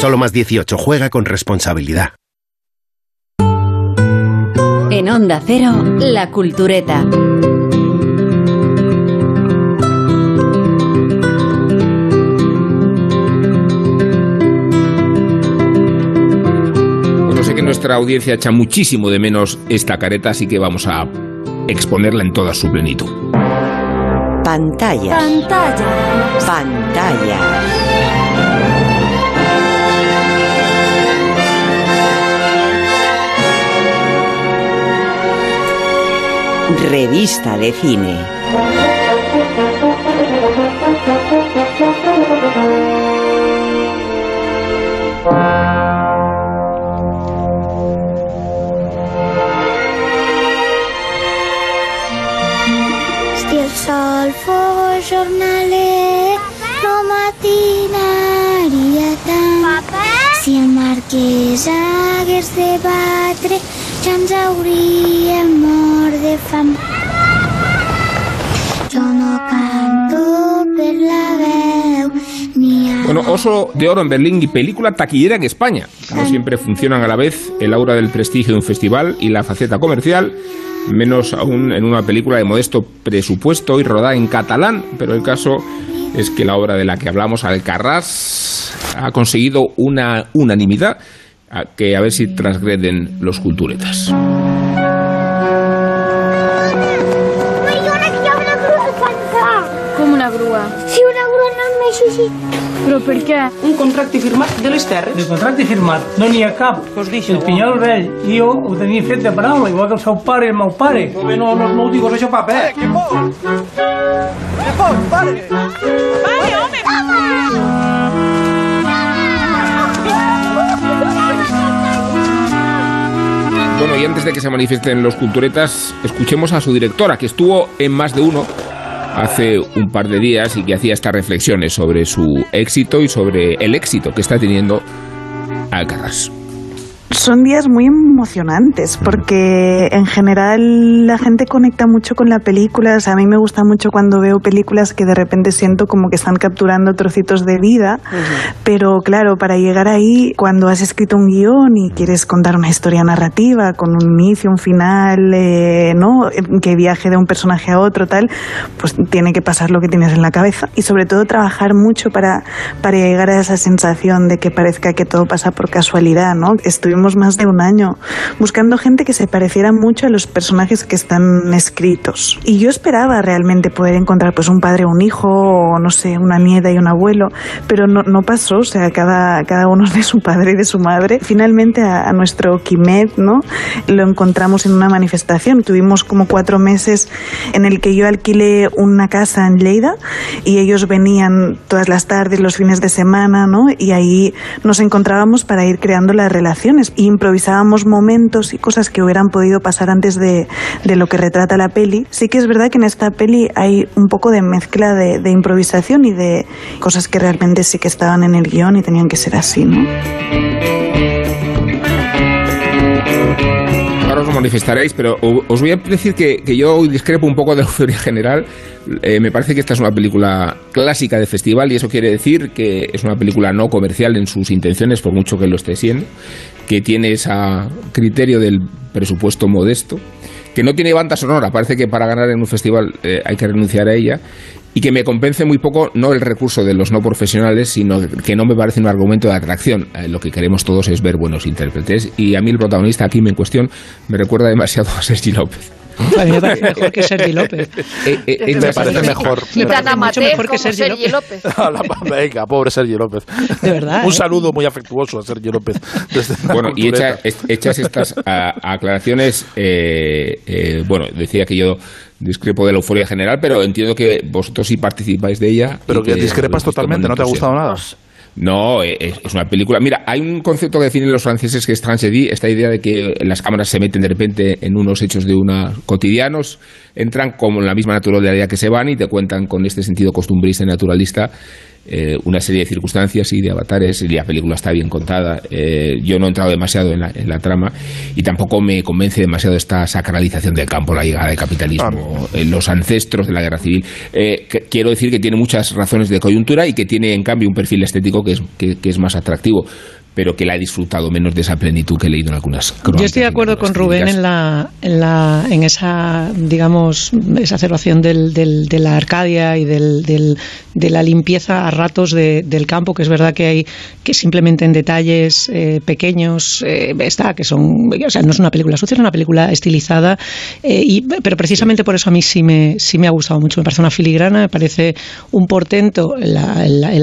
Solo más 18. Juega con responsabilidad. En Onda Cero, La Cultureta. nuestra audiencia echa muchísimo de menos esta careta, así que vamos a exponerla en toda su plenitud. Pantalla. Pantalla. Pantalla. Revista de cine. El marquès hagués de batre, ja ens hauríem mort de fam. Jo no canto per la veu, ni a... Bueno, Oso de Oro en Berlín y película taquillera en España. Como siempre funcionan a la vez el aura del prestigio de un festival y la faceta comercial menos aún en una película de modesto presupuesto y rodada en catalán, pero el caso es que la obra de la que hablamos, Alcarrás, ha conseguido una unanimidad que a ver si transgreden los culturetas. Com una grua? Si una grua no és així. Però per què? Un contracte firmat de les terres. De contracte firmat. No n'hi ha cap. Què us deixo? El Pinyol vell. I jo ho tenia fet de paraula, igual que el seu pare i el meu pare. No, no, no, no ho dic això, papa, eh? Què fos? Què fos, pare? Pare, y antes de que se manifiesten los culturetas, escuchemos a su directora, que estuvo en más de uno hace un par de días y que hacía estas reflexiones sobre su éxito y sobre el éxito que está teniendo Alcaraz. Son días muy emocionantes porque en general la gente conecta mucho con la película. a mí me gusta mucho cuando veo películas que de repente siento como que están capturando trocitos de vida. Pero claro, para llegar ahí, cuando has escrito un guion y quieres contar una historia narrativa con un inicio, un final, eh, ¿no? Que viaje de un personaje a otro, tal, pues tiene que pasar lo que tienes en la cabeza. Y sobre todo trabajar mucho para, para llegar a esa sensación de que parezca que todo pasa por casualidad, ¿no? Estuvimos más de un año buscando gente que se pareciera mucho a los personajes que están escritos. Y yo esperaba realmente poder encontrar pues un padre, un hijo, o no sé, una nieta y un abuelo, pero no, no pasó, o sea, cada, cada uno de su padre y de su madre. Finalmente a, nuestro Kimet, ¿no? Lo encontramos en una manifestación. Tuvimos como cuatro meses en el que yo alquilé una casa en Lleida y ellos venían todas las tardes, los fines de semana, ¿no? Y ahí nos encontrábamos para ir creando las relaciones. Improvisábamos momentos y cosas que hubieran podido pasar antes de, lo que retrata la peli. Sí que es verdad que en esta peli hay un poco de mezcla de, improvisación y de cosas que realmente sí que estaban en el guion y tenían que ser así, ¿no? Ahora os manifestaréis, pero os voy a decir que, yo discrepo un poco de la euforia general. Eh, me parece que esta es una película clásica de festival y eso quiere decir que es una película no comercial en sus intenciones, por mucho que lo esté siendo, que tiene ese criterio del presupuesto modesto, que no tiene banda sonora, parece que para ganar en un festival eh, hay que renunciar a ella, y que me convence muy poco no el recurso de los no profesionales, sino que no me parece un argumento de atracción. Eh, lo que queremos todos es ver buenos intérpretes y a mí el protagonista aquí en cuestión me recuerda demasiado a Sergi López. A mí me parece mejor que Sergi López. Eh, eh, me parece mejor. Y tan amateur que Sergi, López. Venga, pobre Sergi López. De verdad. Un saludo muy afectuoso a Sergi López. bueno, y hechas estas aclaraciones, bueno, decía que yo discrepo de la euforia general, pero entiendo que vosotros sí participáis de ella. Pero que, discrepas totalmente, ¿no te ha gustado nada? No, eh, es, una película. Mira, hay un concepto que definen los franceses que es tragédie, esta idea de que las cámaras se meten de repente en unos hechos de una cotidianos, entran como en la misma naturalidad que se van y te cuentan con este sentido costumbrista y naturalista eh, una serie de circunstancias y de avatares, y la película está bien contada. Eh, yo no he entrado demasiado en la, trama y tampoco me convence demasiado esta sacralización del campo, la llegada del capitalismo, ah. los ancestros de la guerra civil. Eh, quiero decir que tiene muchas razones de coyuntura y que tiene en cambio un perfil estético que es, que es más atractivo pero que la he disfrutado menos de esa plenitud que he leído en algunas crónicas. Yo estoy de acuerdo con Rubén en la, en la en esa digamos esa observación del, del, de la Arcadia y del, del, de la limpieza a ratos del campo, que es verdad que hay que simplemente en detalles eh, pequeños eh, está, que son, o sea, no es una película sucia, es una película estilizada, eh, y, pero precisamente por eso a mí sí me, sí me ha gustado mucho, me parece una filigrana, me parece un portento el,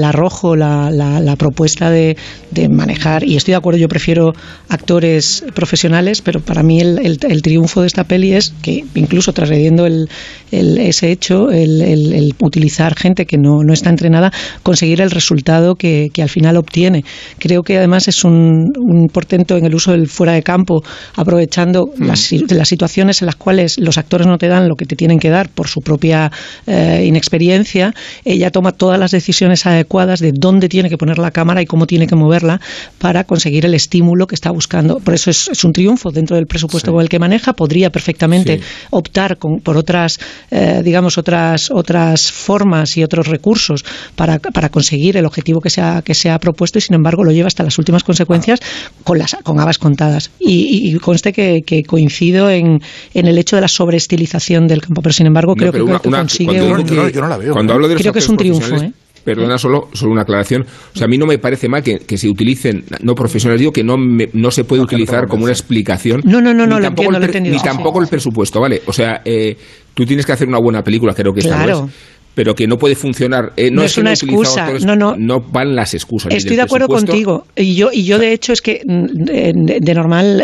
arrojo, la, la, propuesta de, de manejar y estoy de acuerdo, yo prefiero actores profesionales, pero para mí el, el, triunfo de esta peli es que incluso trasgrediendo el, ese hecho, el, utilizar gente que no, no está entrenada, conseguir el resultado que, que, al final obtiene. Creo que además es un, un, portento en el uso del fuera de campo, aprovechando mm. las, las, situaciones en las cuales los actores no te dan lo que te tienen que dar por su propia eh, inexperiencia. Ella toma todas las decisiones adecuadas de dónde tiene que poner la cámara y cómo tiene que moverla para conseguir el estímulo que está buscando. Por eso es, un triunfo dentro del presupuesto con el que maneja. Podría perfectamente optar por otras, eh, digamos, otras, otras formas y otros recursos para, para conseguir el objetivo que se, ha, que se ha propuesto y, sin embargo, lo lleva hasta las últimas consecuencias con, las, con habas contadas. Y, conste que, coincido en, en, el hecho de la sobreestilización del campo, pero, sin embargo, creo que, consigue... yo, no, la veo. creo que es un triunfo, ¿eh? Perdona, solo, solo una aclaración. O sea, a mí no me parece mal que, se utilicen no profesionales. Digo que no, no se puede utilizar como una explicación. No, no, no, ni no, lo Ni tampoco el presupuesto, ¿vale? O sea, eh, tú tienes que hacer una buena película, creo que esta claro pero que no puede funcionar. Eh, no, es, una excusa, no, no. No van las excusas. Estoy de acuerdo contigo. Y yo, y yo de hecho, es que mm, de, normal,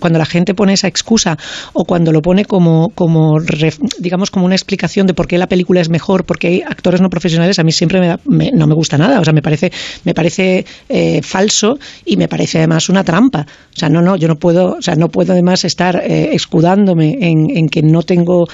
cuando la gente pone esa excusa o cuando lo pone como, como, digamos, como una explicación de por qué la película es mejor, porque hay actores no profesionales, a mí siempre me no me gusta nada. O sea, me parece, me parece eh, falso y me parece además una trampa. O sea, no, no, yo no puedo, o sea, no puedo además estar eh, escudándome en, en, que no tengo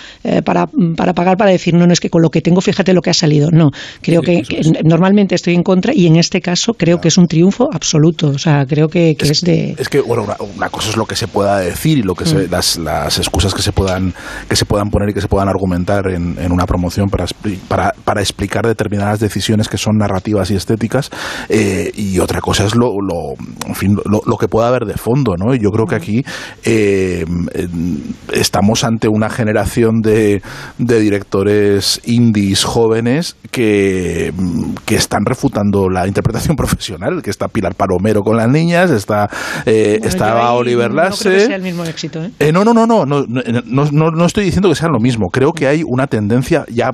para, para pagar para decir, no, no, es que con lo que tengo, fíjate, fíjate lo que ha salido. No, creo que, normalmente estoy en contra y en este caso creo que es un triunfo absoluto. O sea, creo que, es, de. Es que, bueno, una, cosa es lo que se pueda decir y lo que mm. las, las excusas que se puedan que se puedan poner y que se puedan argumentar en, en una promoción para, para, para, explicar determinadas decisiones que son narrativas y estéticas. Eh, y otra cosa es lo, lo, en fin, lo, lo, que pueda haber de fondo, ¿no? Y yo creo que aquí eh, estamos ante una generación de, de directores indies jóvenes que, que están refutando la interpretación profesional, que está Pilar Palomero con las niñas, está, eh, estaba Oliver Lasse. No creo que sea el mismo éxito. ¿eh? Eh, no, no, no, no, no, no, no, no estoy diciendo que sea lo mismo. Creo que hay una tendencia ya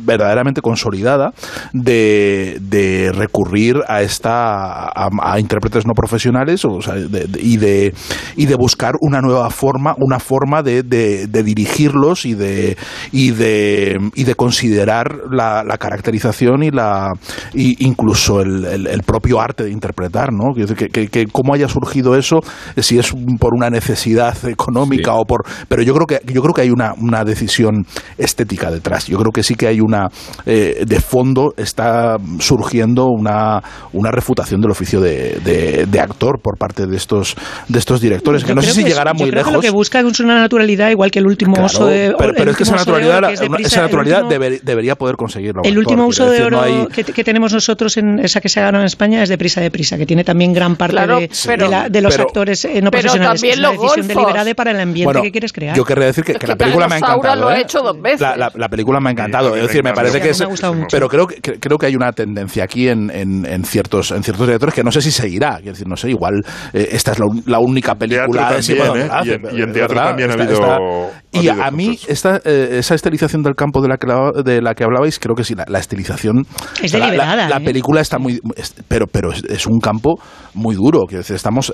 verdaderamente consolidada de, de recurrir a esta a, intérpretes no profesionales o sea, y de y de buscar una nueva forma una forma de, de, dirigirlos y de y de y de considerar la, la caracterización y la y incluso el, el, propio arte de interpretar no que, que, que, cómo haya surgido eso si es por una necesidad económica o por pero yo creo que yo creo que hay una, una decisión estética detrás. Yo creo que sí que hay una eh, de fondo está surgiendo una, una refutación del oficio de, de, actor por parte de estos, de estos directores, que no sé si llegará muy lejos. lo que busca es una naturalidad igual que el último uso de Pero, pero es que esa naturalidad, esa naturalidad debería poder conseguirlo. El último uso de oro que, tenemos nosotros, en esa que se ha ganado en España, es de prisa de prisa, que tiene también gran parte de, los actores eh, no profesionales. También es una decisión deliberada para el ambiente que quieres crear. Yo querría decir que, la película me ha encantado. Lo he ¿eh? hecho dos veces. La, película me ha encantado. Es decir, me parece que es, pero creo que, creo que hay una tendencia aquí en, en, ciertos en ciertos directores que no sé si seguirá. Quiero decir, no sé, igual eh, esta es la, única película. También, ¿eh? y, en, teatro también ha habido. Y a, mí, esta, eh, esa estilización del campo de la que, de la que hablabais, creo que sí, la, estilización. Es deliberada. La, película está muy. pero pero es, un campo muy duro. Quiero decir, estamos.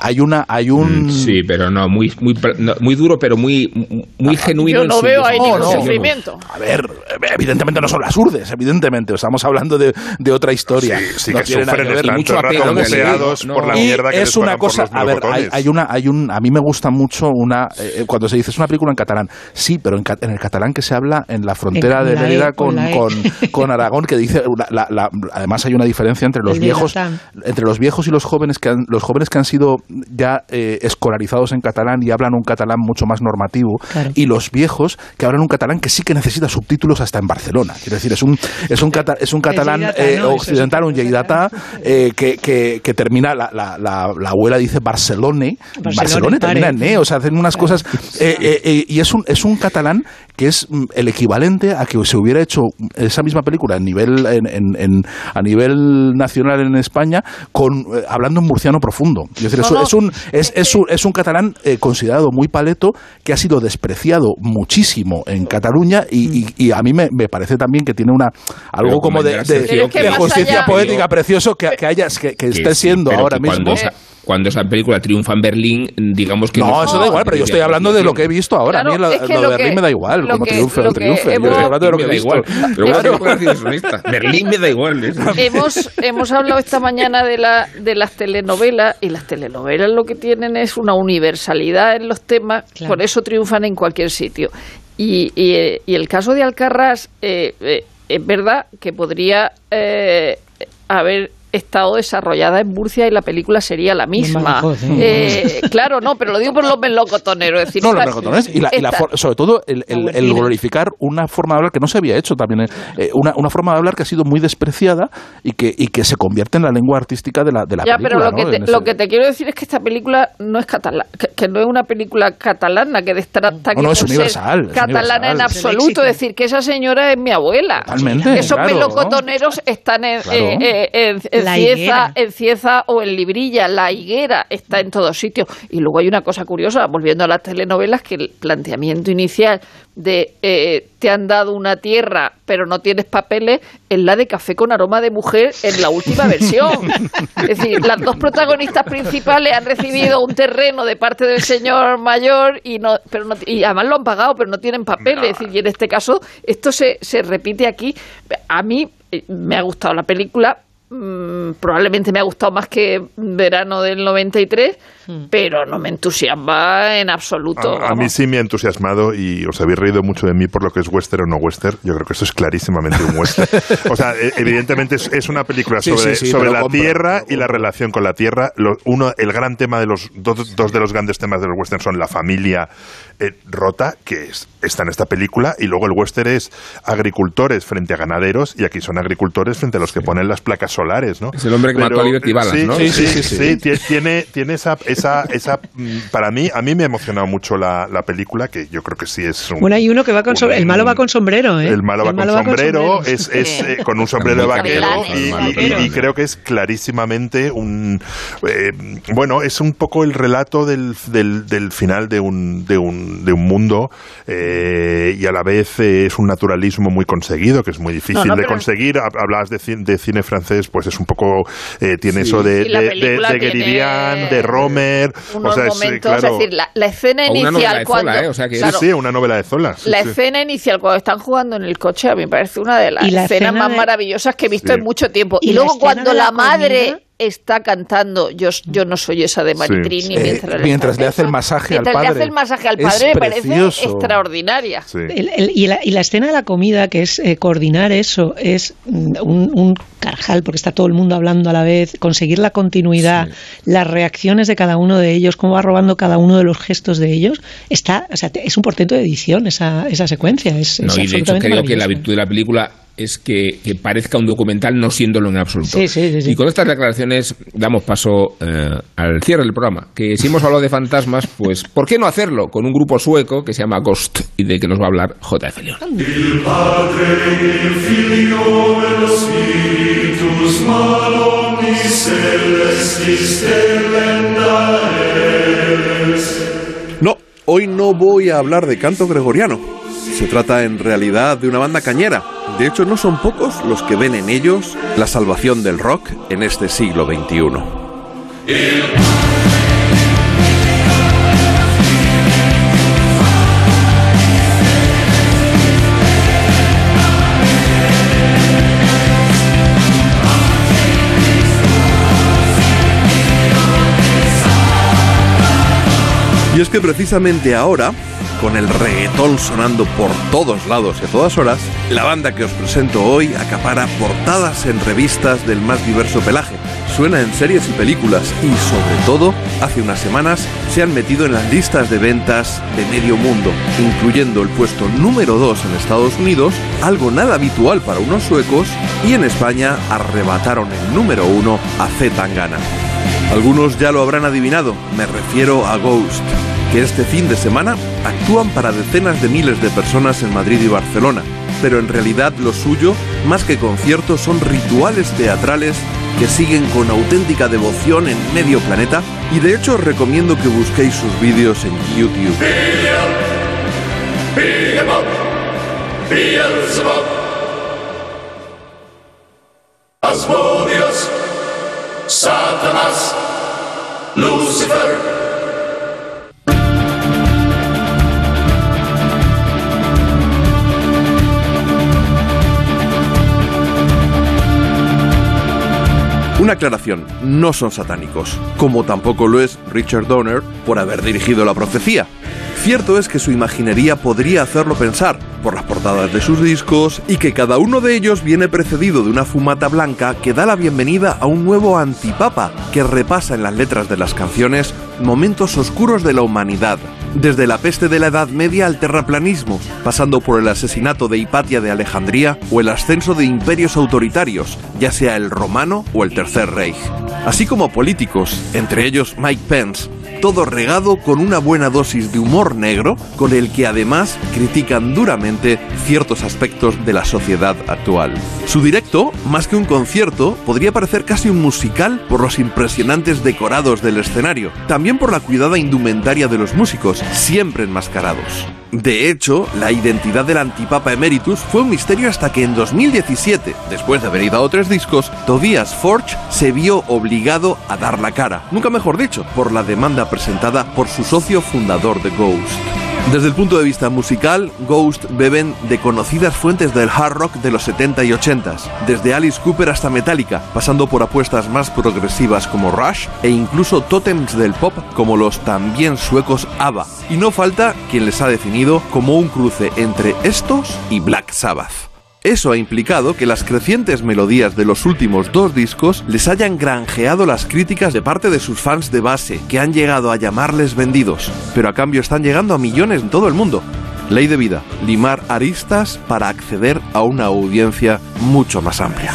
hay una. hay un mm, Sí, pero no, muy, muy, muy duro, pero muy, muy genuino. Yo no veo ahí ningún sufrimiento. A ver, evidentemente no son las urdes, evidentemente. Estamos hablando de, de otra historia. Sí, que sufren que mucho apego por la mierda que es una cosa, a ver, hay, una, hay un, a mí me gusta mucho una, eh, cuando se dice es una película en catalán, sí, pero en, en, el catalán que se habla en la frontera de Mérida con, con, con, Aragón, que dice, la, además hay una diferencia entre los viejos, entre los viejos y los jóvenes que han, los jóvenes que han sido ya eh, escolarizados en catalán y hablan un catalán mucho más normativo, y los viejos que hablan un catalán que sí que necesita subtítulos hasta en Barcelona. Quiero decir, es un, es un, es un catalán eh, occidental, un yeidata, eh, que, que, que, termina, la, la, la, abuela dice Barcelone, Barcelone, termina en E, o sea, hacen unas cosas, eh, y es un, es un catalán que es mm, el equivalente a que se hubiera hecho esa misma película a nivel, en, en, a nivel nacional en España, con, hablando en murciano profundo. Es, decir, es, un, es, es, un, es un catalán considerado muy paleto que ha sido despreciado muchísimo en Cataluña y, y, a mí me, me, parece también que tiene una algo como de, de, justicia poética precioso que, que hayas que, que esté siendo ahora mismo. cuando esa película triunfa en Berlín, digamos que... No, eso da igual, pero yo estoy hablando de lo que he visto ahora. a mí lo, de Berlín me da igual, como triunfe o triunfe. Yo estoy hablando de lo que he visto. Igual. Pero Berlín me da igual. Hemos, hemos hablado esta mañana de, la, de las telenovelas, y las telenovelas lo que tienen es una universalidad en los temas, por eso triunfan en cualquier sitio. Y, y, y el caso de Alcarrás, eh, eh, es verdad que podría eh, haber estado desarrollada en Murcia y la película sería la misma. Eh, claro, no, pero lo digo por los melocotoneros. Decir, no, los melocotoneros y, sobre todo el, glorificar una forma de hablar que no se había hecho también, eh, una, una, forma de hablar que ha sido muy despreciada y que, y que se convierte en la lengua artística de la, de la ya, pero lo, que te, lo que te quiero decir es que esta película no es catalana, que, no es una película catalana que destrata no, no, es universal, catalana en absoluto, es decir, que esa señora es mi abuela. Totalmente, Esos melocotoneros están en, en en Cieza, o en Librilla, la higuera está en todos sitios. Y luego hay una cosa curiosa, volviendo a las telenovelas, que el planteamiento inicial de eh, te han dado una tierra pero no tienes papeles es la de Café con aroma de mujer en la última versión. Es decir, las dos protagonistas principales han recibido un terreno de parte del señor mayor y no, pero no, y además lo han pagado pero no tienen papeles. Es decir, y en este caso esto se, se repite aquí. A mí eh, me ha gustado la película, Mm, probablemente me ha gustado más que verano del 93, hmm. pero no me entusiasma en absoluto. A, mí sí me ha entusiasmado y os habéis reído mucho de mí por lo que es western o no western. Yo creo que esto es clarísimamente un western. o sea, e, evidentemente es, una película sobre, sobre la tierra y la relación con la tierra. uno, el gran tema de los dos, dos de los grandes temas de los western son la familia eh, rota, que está en esta película, y luego el western es agricultores frente a ganaderos, y aquí son agricultores frente a los que ponen las placas solares, ¿no? Es el hombre que mató a Liberty Balance, ¿no? Sí, sí, sí, sí, tiene, tiene esa, esa, esa, mm, para mí, a mí me ha emocionado mucho la, la película, que yo creo que sí es un, Bueno, hay uno que va con sombrero, el malo va con sombrero, ¿eh? El malo va, con, sombrero, es, es eh, con un sombrero de vaquero, y, y, creo que es clarísimamente un, eh, bueno, es un poco el relato del, del, del final de un, de un, de un mundo, eh, y a la vez es un naturalismo muy conseguido, que es muy difícil de conseguir. Hablabas de, de, cine francés, pues es un poco, eh, tiene eso de, de, de, Gueridian, de Romer. O sea, es, eh, claro, es decir, la, la escena inicial cuando... Zola, ¿eh? o sea que sí, sí, una novela de Zola. Sí, la sí. escena inicial cuando están jugando en el coche a mí me parece una de las escenas más maravillosas que he visto en mucho tiempo. Y, y luego cuando la, la madre está cantando yo, yo no soy esa de Maritrini sí. mientras, eh, mientras le hace el masaje mientras al padre. le hace el masaje al padre es me parece extraordinaria. Sí. El, el, y, la, y, la, escena de la comida, que es eh, coordinar eso, es un, un, carjal, porque está todo el mundo hablando a la vez, conseguir la continuidad, sí. las reacciones de cada uno de ellos, cómo va robando cada uno de los gestos de ellos, está, o sea, es un portento de edición esa, esa secuencia. Es, no, es y de hecho creo que la virtud de la película es que, que, parezca un documental no siéndolo en absoluto. Sí, sí, sí, y con estas declaraciones damos paso eh, al cierre del programa. Que si hemos hablado de fantasmas, pues ¿por qué no hacerlo con un grupo sueco que se llama Ghost y de que nos va a hablar J.F. León? No, hoy no voy a hablar de canto gregoriano. Se trata en realidad de una banda cañera de hecho, no son pocos los que ven en ellos la salvación del rock en este siglo XXI. Y es que precisamente ahora, con el reggaetón sonando por todos lados y a todas horas, la banda que os presento hoy acapara portadas en revistas del más diverso pelaje. Suena en series y películas y sobre todo, hace unas semanas se han metido en las listas de ventas de medio mundo, incluyendo el puesto número 2 en Estados Unidos, algo nada habitual para unos suecos, y en España arrebataron el número 1 a Z Tangana. Algunos ya lo habrán adivinado, me refiero a Ghost, que este fin de semana actúan para decenas de miles de personas en Madrid y Barcelona, pero en realidad lo suyo, más que conciertos, son rituales teatrales que siguen con auténtica devoción en medio planeta y de hecho os recomiendo que busquéis sus vídeos en YouTube. Lucifer. Una aclaración, no son satánicos, como tampoco lo es Richard Donner por haber dirigido la profecía. Cierto es que su imaginería podría hacerlo pensar, por las portadas de sus discos, y que cada uno de ellos viene precedido de una fumata blanca que da la bienvenida a un nuevo antipapa que repasa en las letras de las canciones momentos oscuros de la humanidad, desde la peste de la Edad Media al terraplanismo, pasando por el asesinato de Hipatia de Alejandría o el ascenso de imperios autoritarios, ya sea el romano o el Tercer Reich, así como políticos, entre ellos Mike Pence, todo regado con una buena dosis de humor negro, con el que además critican duramente ciertos aspectos de la sociedad actual. Su directo, más que un concierto, podría parecer casi un musical por los impresionantes decorados del escenario, también por la cuidada indumentaria de los músicos, siempre enmascarados. De hecho, la identidad del antipapa emeritus fue un misterio hasta que en 2017, después de haber editado tres discos, Tobias Forge se vio obligado a dar la cara, nunca mejor dicho, por la demanda presentada por su socio fundador de Ghost. Desde el punto de vista musical, Ghost beben de conocidas fuentes del hard rock de los 70 y 80, desde Alice Cooper hasta Metallica, pasando por apuestas más progresivas como Rush e incluso tótems del pop como los también suecos ABBA. Y no falta quien les ha definido como un cruce entre estos y Black Sabbath. Eso ha implicado que las crecientes melodías de los últimos dos discos les hayan granjeado las críticas de parte de sus fans de base, que han llegado a llamarles vendidos, pero a cambio están llegando a millones en todo el mundo. Ley de vida, limar aristas para acceder a una audiencia mucho más amplia.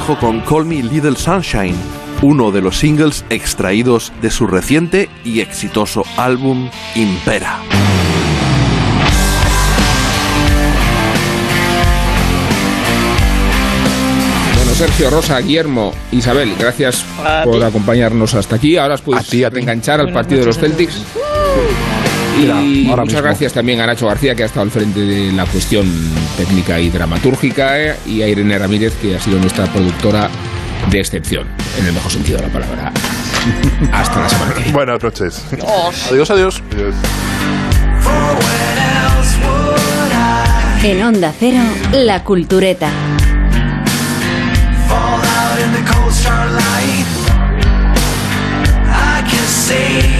Dejo con Call Me Little Sunshine, uno de los singles extraídos de su reciente y exitoso álbum Impera. Bueno, Sergio, Rosa, Guillermo, Isabel, gracias por acompañarnos hasta aquí. Ahora os puedes enganchar al partido de los Celtics. Y muchas gracias también a Nacho García, que ha estado al frente de la cuestión técnica y dramatúrgica, eh, y a Irene Ramírez, que ha sido nuestra productora de excepción, en el mejor sentido de la palabra. Hasta la semana que viene. Buenas noches. Adiós, adiós. adiós. En Onda Cero, La Cultureta. the prey